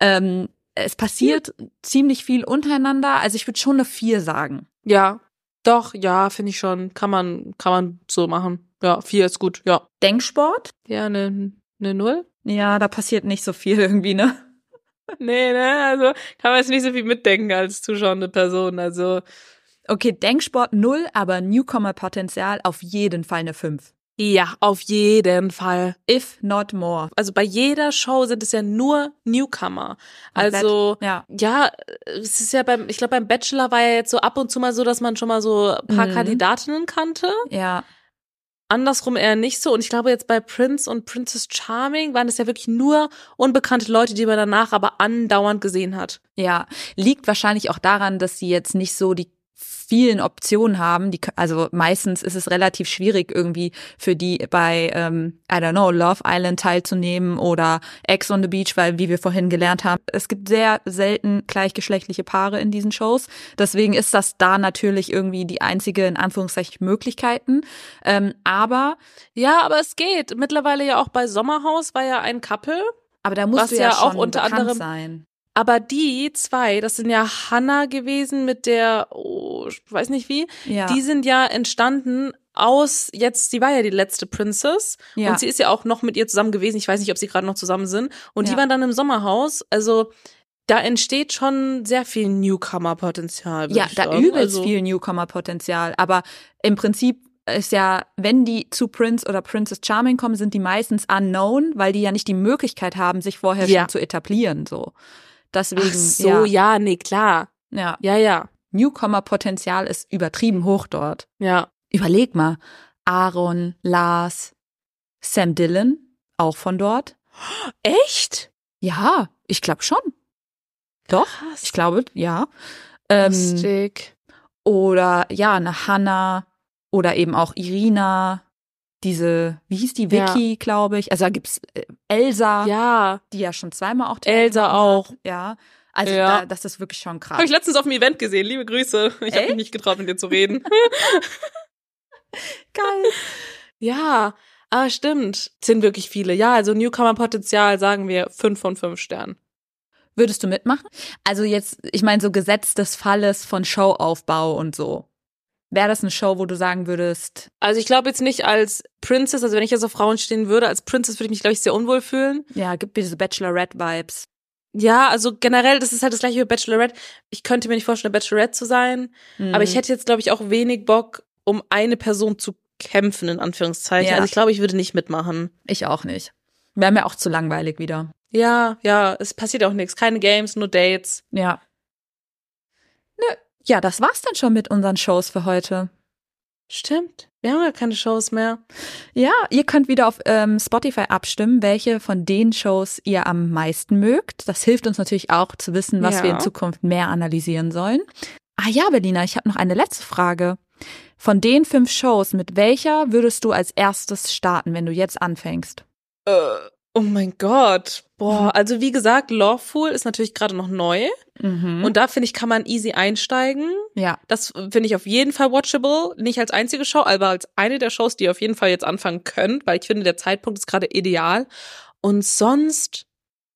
Ähm, es passiert ziemlich viel untereinander. Also ich würde schon eine 4 sagen. Ja. Doch, ja, finde ich schon. Kann man, kann man so machen. Ja, vier ist gut, ja. Denksport? Ja, eine, eine Null? Ja, da passiert nicht so viel irgendwie, ne? Nee, ne, also kann man jetzt nicht so viel mitdenken als zuschauende Person. Also, Okay, Denksport null, aber Newcomer-Potenzial auf jeden Fall eine 5. ja, auf jeden Fall. If not more. Also bei jeder Show sind es ja nur Newcomer. Also, Ja. ja, es ist ja beim, ich glaube, beim Bachelor war ja jetzt so ab und zu mal so, dass man schon mal so ein paar Mhm. Kandidatinnen kannte. Ja. Andersrum eher nicht so. Und ich glaube, jetzt bei Prince und Princess Charming waren es ja wirklich nur unbekannte Leute, die man danach aber andauernd gesehen hat. Ja, liegt wahrscheinlich auch daran, dass sie jetzt nicht so die vielen Optionen haben. Die, also meistens ist es relativ schwierig irgendwie für die bei, ähm, I don't know, Love Island teilzunehmen oder Ex on the Beach, weil wie wir vorhin gelernt haben, es gibt sehr selten gleichgeschlechtliche Paare in diesen Shows. Deswegen ist das da natürlich irgendwie die einzige, in Anführungszeichen, Möglichkeiten. Ähm, aber, Ja, aber es geht. Mittlerweile ja auch bei Sommerhaus war ja ein Couple. aber da musst Was du ja, ja auch unter anderem- sein. Aber die zwei, das sind ja Hannah gewesen mit der, oh, ich weiß nicht wie, Ja. die sind ja entstanden aus, jetzt, sie war ja die letzte Princess Ja. und sie ist ja auch noch mit ihr zusammen gewesen. Ich weiß nicht, ob sie gerade noch zusammen sind. Und die Ja. waren dann im Sommerhaus. Also da entsteht schon sehr viel Newcomer-Potenzial. Ja, da sagen. übelst also, viel Newcomer-Potenzial. Aber im Prinzip ist ja, wenn die zu Prince oder Princess Charming kommen, sind die meistens unknown, weil die ja nicht die Möglichkeit haben, sich vorher Ja. schon zu etablieren. So. Deswegen, Ach so, ja, ja, nee, klar. ja. Ja, ja, Newcomer-Potenzial ist übertrieben hoch dort. ja. Überleg mal, Aaron, Lars, Sam Dillon, auch von dort. Echt? Ja, ich glaube schon. Doch, Krass. ich glaube, ja. Ähm, Lustig. oder ja, eine Hannah oder eben auch Irina, diese, wie hieß die, Ja. Vicky, glaube ich. Also da gibt's äh, Elsa, Ja. die ja schon zweimal auch Elsa auch. hat. Ja. Also Ja. da, das ist wirklich schon krass. Habe ich letztens auf dem Event gesehen. Liebe Grüße. Ich habe mich nicht getraut, mit dir zu reden. Geil. ja, aber stimmt. Sind wirklich viele. Ja, also Newcomer-Potenzial sagen wir fünf von fünf Sternen. Würdest du mitmachen? Also jetzt, ich meine, so Gesetz des Falles von Showaufbau und so. Wäre das eine Show, wo du sagen würdest, Also ich glaube jetzt nicht als Princess, also wenn ich jetzt auf Frauen stehen würde, als Princess würde ich mich, glaube ich, sehr unwohl fühlen. ja, gibt mir diese Bachelorette-Vibes. Ja, also generell, das ist halt das gleiche wie Bachelorette. Ich könnte mir nicht vorstellen, eine Bachelorette zu sein. Mhm. Aber ich hätte jetzt, glaube ich, auch wenig Bock, um eine Person zu kämpfen, in Anführungszeichen. Ja. Also ich glaube, ich würde nicht mitmachen. Ich auch nicht. Wäre mir auch zu langweilig wieder. Ja, ja, es passiert auch nichts. Keine Games, nur Dates. Ja. Nö. Ja, das war's dann schon mit unseren Shows für heute. Stimmt. Wir haben ja keine Shows mehr. Ja, ihr könnt wieder auf ähm, Spotify abstimmen, welche von den Shows ihr am meisten mögt. Das hilft uns natürlich auch zu wissen, was Ja. wir in Zukunft mehr analysieren sollen. Ah ja, Berlina, ich habe noch eine letzte Frage. Von den fünf Shows, mit welcher würdest du als erstes starten, wenn du jetzt anfängst? Äh, oh mein Gott. Boah, also wie gesagt, Lawful ist natürlich gerade noch neu. Mhm. Und da finde ich, kann man easy einsteigen. ja, Das finde ich auf jeden Fall watchable. Nicht als einzige Show, aber als eine der Shows, die ihr auf jeden Fall jetzt anfangen könnt, weil ich finde, der Zeitpunkt ist gerade ideal. Und sonst,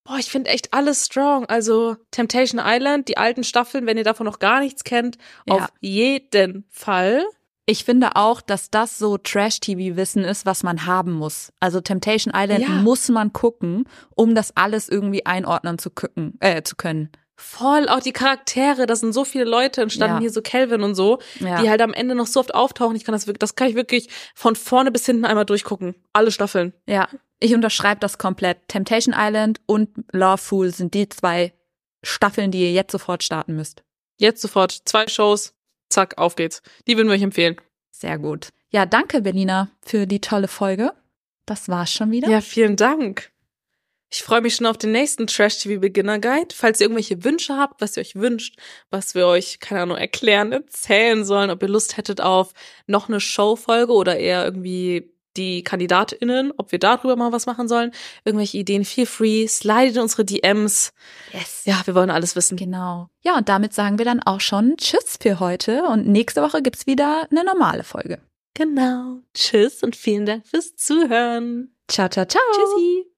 boah, ich finde echt alles strong. Also Temptation Island, die alten Staffeln, wenn ihr davon noch gar nichts kennt, Ja. auf jeden Fall. Ich finde auch, dass das so Trash-TV-Wissen ist, was man haben muss. Also Temptation Island Ja. muss man gucken, um das alles irgendwie einordnen zu, gucken, äh, zu können. Voll, auch die Charaktere, da sind so viele Leute entstanden, Ja. hier so Calvin und so, Ja. die halt am Ende noch so oft auftauchen. Ich kann das wirklich, das kann ich wirklich von vorne bis hinten einmal durchgucken. Alle Staffeln. Ja, ich unterschreibe das komplett. Temptation Island und Lawful sind die zwei Staffeln, die ihr jetzt sofort starten müsst. Jetzt sofort zwei Shows, zack, auf geht's. Die würden wir euch empfehlen. Sehr gut. Ja, danke, Berlina, für die tolle Folge. Das war's schon wieder. Ja, vielen Dank. Ich freue mich schon auf den nächsten Trash TV Beginner Guide. Falls ihr irgendwelche Wünsche habt, was ihr euch wünscht, was wir euch, keine Ahnung, erklären, erzählen sollen, ob ihr Lust hättet auf noch eine Showfolge oder eher irgendwie die KandidatInnen, ob wir darüber mal was machen sollen, irgendwelche Ideen, feel free, slide in unsere DMs. Yes. Ja, wir wollen alles wissen. Genau. Ja, und damit sagen wir dann auch schon Tschüss für heute und nächste Woche gibt's wieder eine normale Folge. Genau. Tschüss und vielen Dank fürs Zuhören. Ciao, ciao, ciao. Tschüssi.